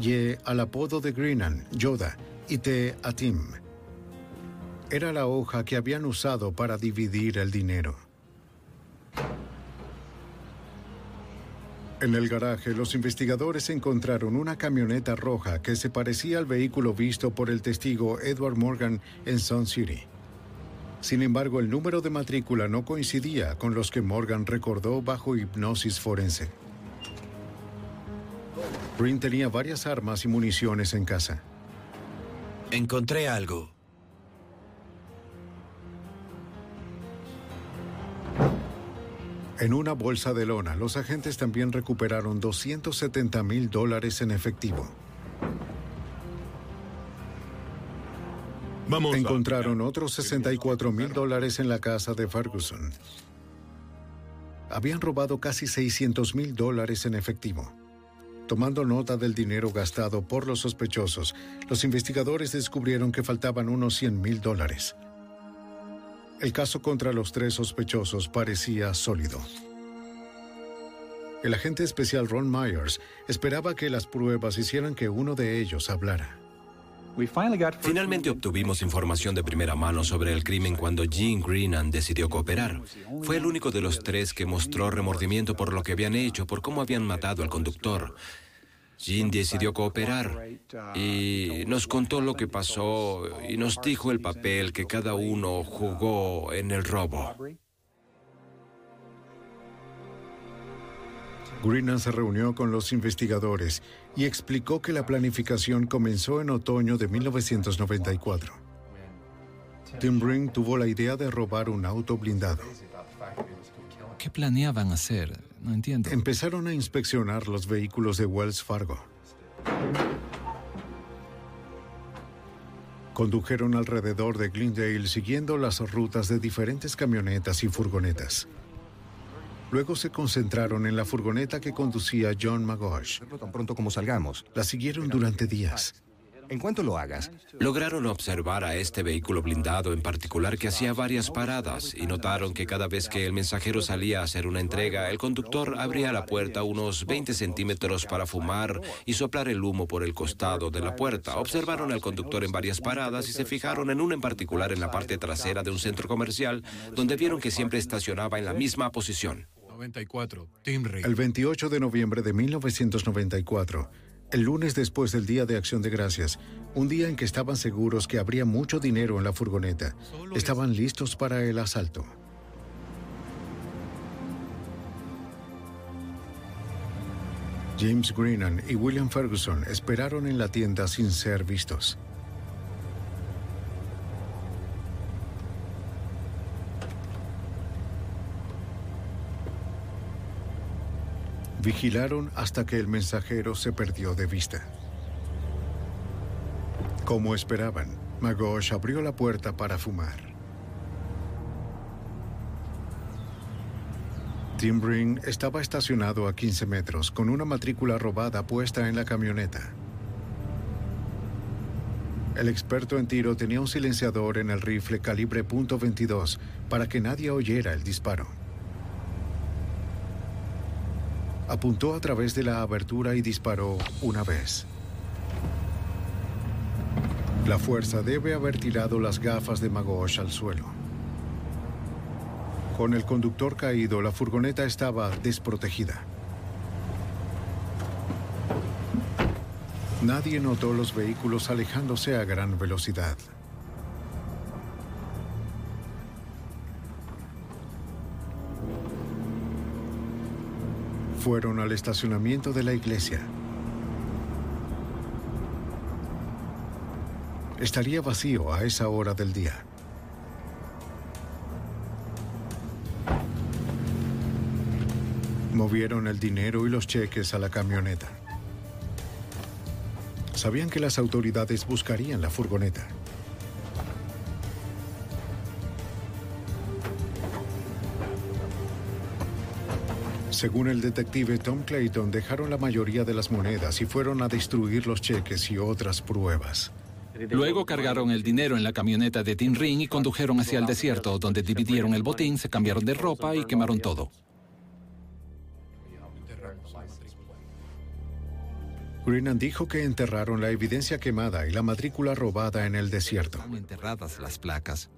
Y al apodo de Greenan, Yoda, y T a Tim. Era la hoja que habían usado para dividir el dinero. En el garaje, los investigadores encontraron una camioneta roja que se parecía al vehículo visto por el testigo Edward Morgan en Sun City. Sin embargo, el número de matrícula no coincidía con los que Morgan recordó bajo hipnosis forense. Green tenía varias armas y municiones en casa. Encontré algo. En una bolsa de lona, los agentes también recuperaron 270 mil dólares en efectivo. Vamos Encontraron otros 64 mil dólares en la casa de Ferguson. Habían robado casi 600 mil dólares en efectivo. Tomando nota del dinero gastado por los sospechosos, los investigadores descubrieron que faltaban unos 100 mil dólares. El caso contra los tres sospechosos parecía sólido. El agente especial Ron Myers esperaba que las pruebas hicieran que uno de ellos hablara. Finalmente obtuvimos información de primera mano sobre el crimen cuando Gene Greenan decidió cooperar. Fue el único de los tres que mostró remordimiento por lo que habían hecho, por cómo habían matado al conductor. Jean decidió cooperar y nos contó lo que pasó y nos dijo el papel que cada uno jugó en el robo. Greenan se reunió con los investigadores y explicó que la planificación comenzó en otoño de 1994. Tim Ring tuvo la idea de robar un auto blindado. ¿Qué planeaban hacer? No entiendo. Empezaron a inspeccionar los vehículos de Wells Fargo. Condujeron alrededor de Glendale siguiendo las rutas de diferentes camionetas y furgonetas. Luego se concentraron en la furgoneta que conducía John Magosh. Tan pronto como salgamos. La siguieron durante días. En cuanto lo hagas. Lograron observar a este vehículo blindado en particular que hacía varias paradas y notaron que cada vez que el mensajero salía a hacer una entrega, el conductor abría la puerta unos 20 centímetros para fumar y soplar el humo por el costado de la puerta. Observaron al conductor en varias paradas y se fijaron en una en particular en la parte trasera de un centro comercial donde vieron que siempre estacionaba en la misma posición. 94. Tim Ring. El 28 de noviembre de 1994, el lunes después del Día de Acción de Gracias, un día en que estaban seguros que habría mucho dinero en la furgoneta, estaban listos para el asalto. James Greenan y William Ferguson esperaron en la tienda sin ser vistos. Vigilaron hasta que el mensajero se perdió de vista. Como esperaban, Magosh abrió la puerta para fumar. Tim Ring estaba estacionado a 15 metros con una matrícula robada puesta en la camioneta. El experto en tiro tenía un silenciador en el rifle calibre .22 para que nadie oyera el disparo. Apuntó a través de la abertura y disparó una vez. La fuerza debe haber tirado las gafas de Magosh al suelo. Con el conductor caído, la furgoneta estaba desprotegida. Nadie notó los vehículos alejándose a gran velocidad. Fueron al estacionamiento de la iglesia. Estaría vacío a esa hora del día. Movieron el dinero y los cheques a la camioneta. Sabían que las autoridades buscarían la furgoneta. Según el detective Tom Clayton, dejaron la mayoría de las monedas y fueron a destruir los cheques y otras pruebas. Luego cargaron el dinero en la camioneta de Tim Ring y condujeron hacia el desierto, donde dividieron el botín, se cambiaron de ropa y quemaron todo. Greenan dijo que enterraron la evidencia quemada y la matrícula robada en el desierto. enterradas las placas.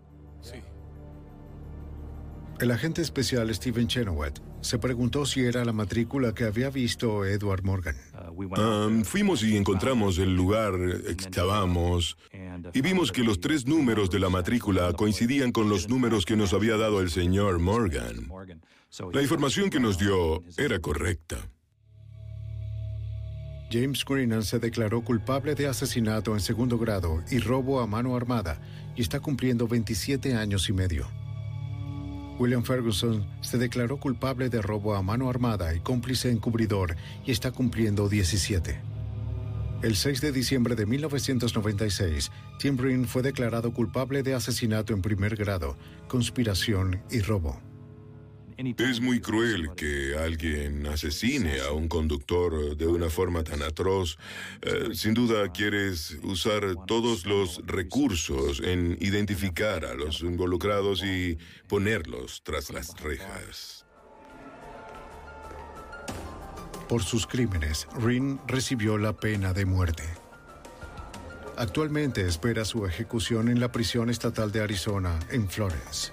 El agente especial Stephen Chenoweth se preguntó si era la matrícula que había visto Edward Morgan. Ah, fuimos y encontramos el lugar, excavamos y vimos que los tres números de la matrícula coincidían con los números que nos había dado el señor Morgan. La información que nos dio era correcta. James Greenan se declaró culpable de asesinato en segundo grado y robo a mano armada y está cumpliendo 27 años y medio. William Ferguson se declaró culpable de robo a mano armada y cómplice encubridor y está cumpliendo 17. El 6 de diciembre de 1996, Tim Brin fue declarado culpable de asesinato en primer grado, conspiración y robo. Es muy cruel que alguien asesine a un conductor de una forma tan atroz. Eh, sin duda quieres usar todos los recursos en identificar a los involucrados y ponerlos tras las rejas. Por sus crímenes, Rin recibió la pena de muerte. Actualmente espera su ejecución en la prisión estatal de Arizona, en Florence.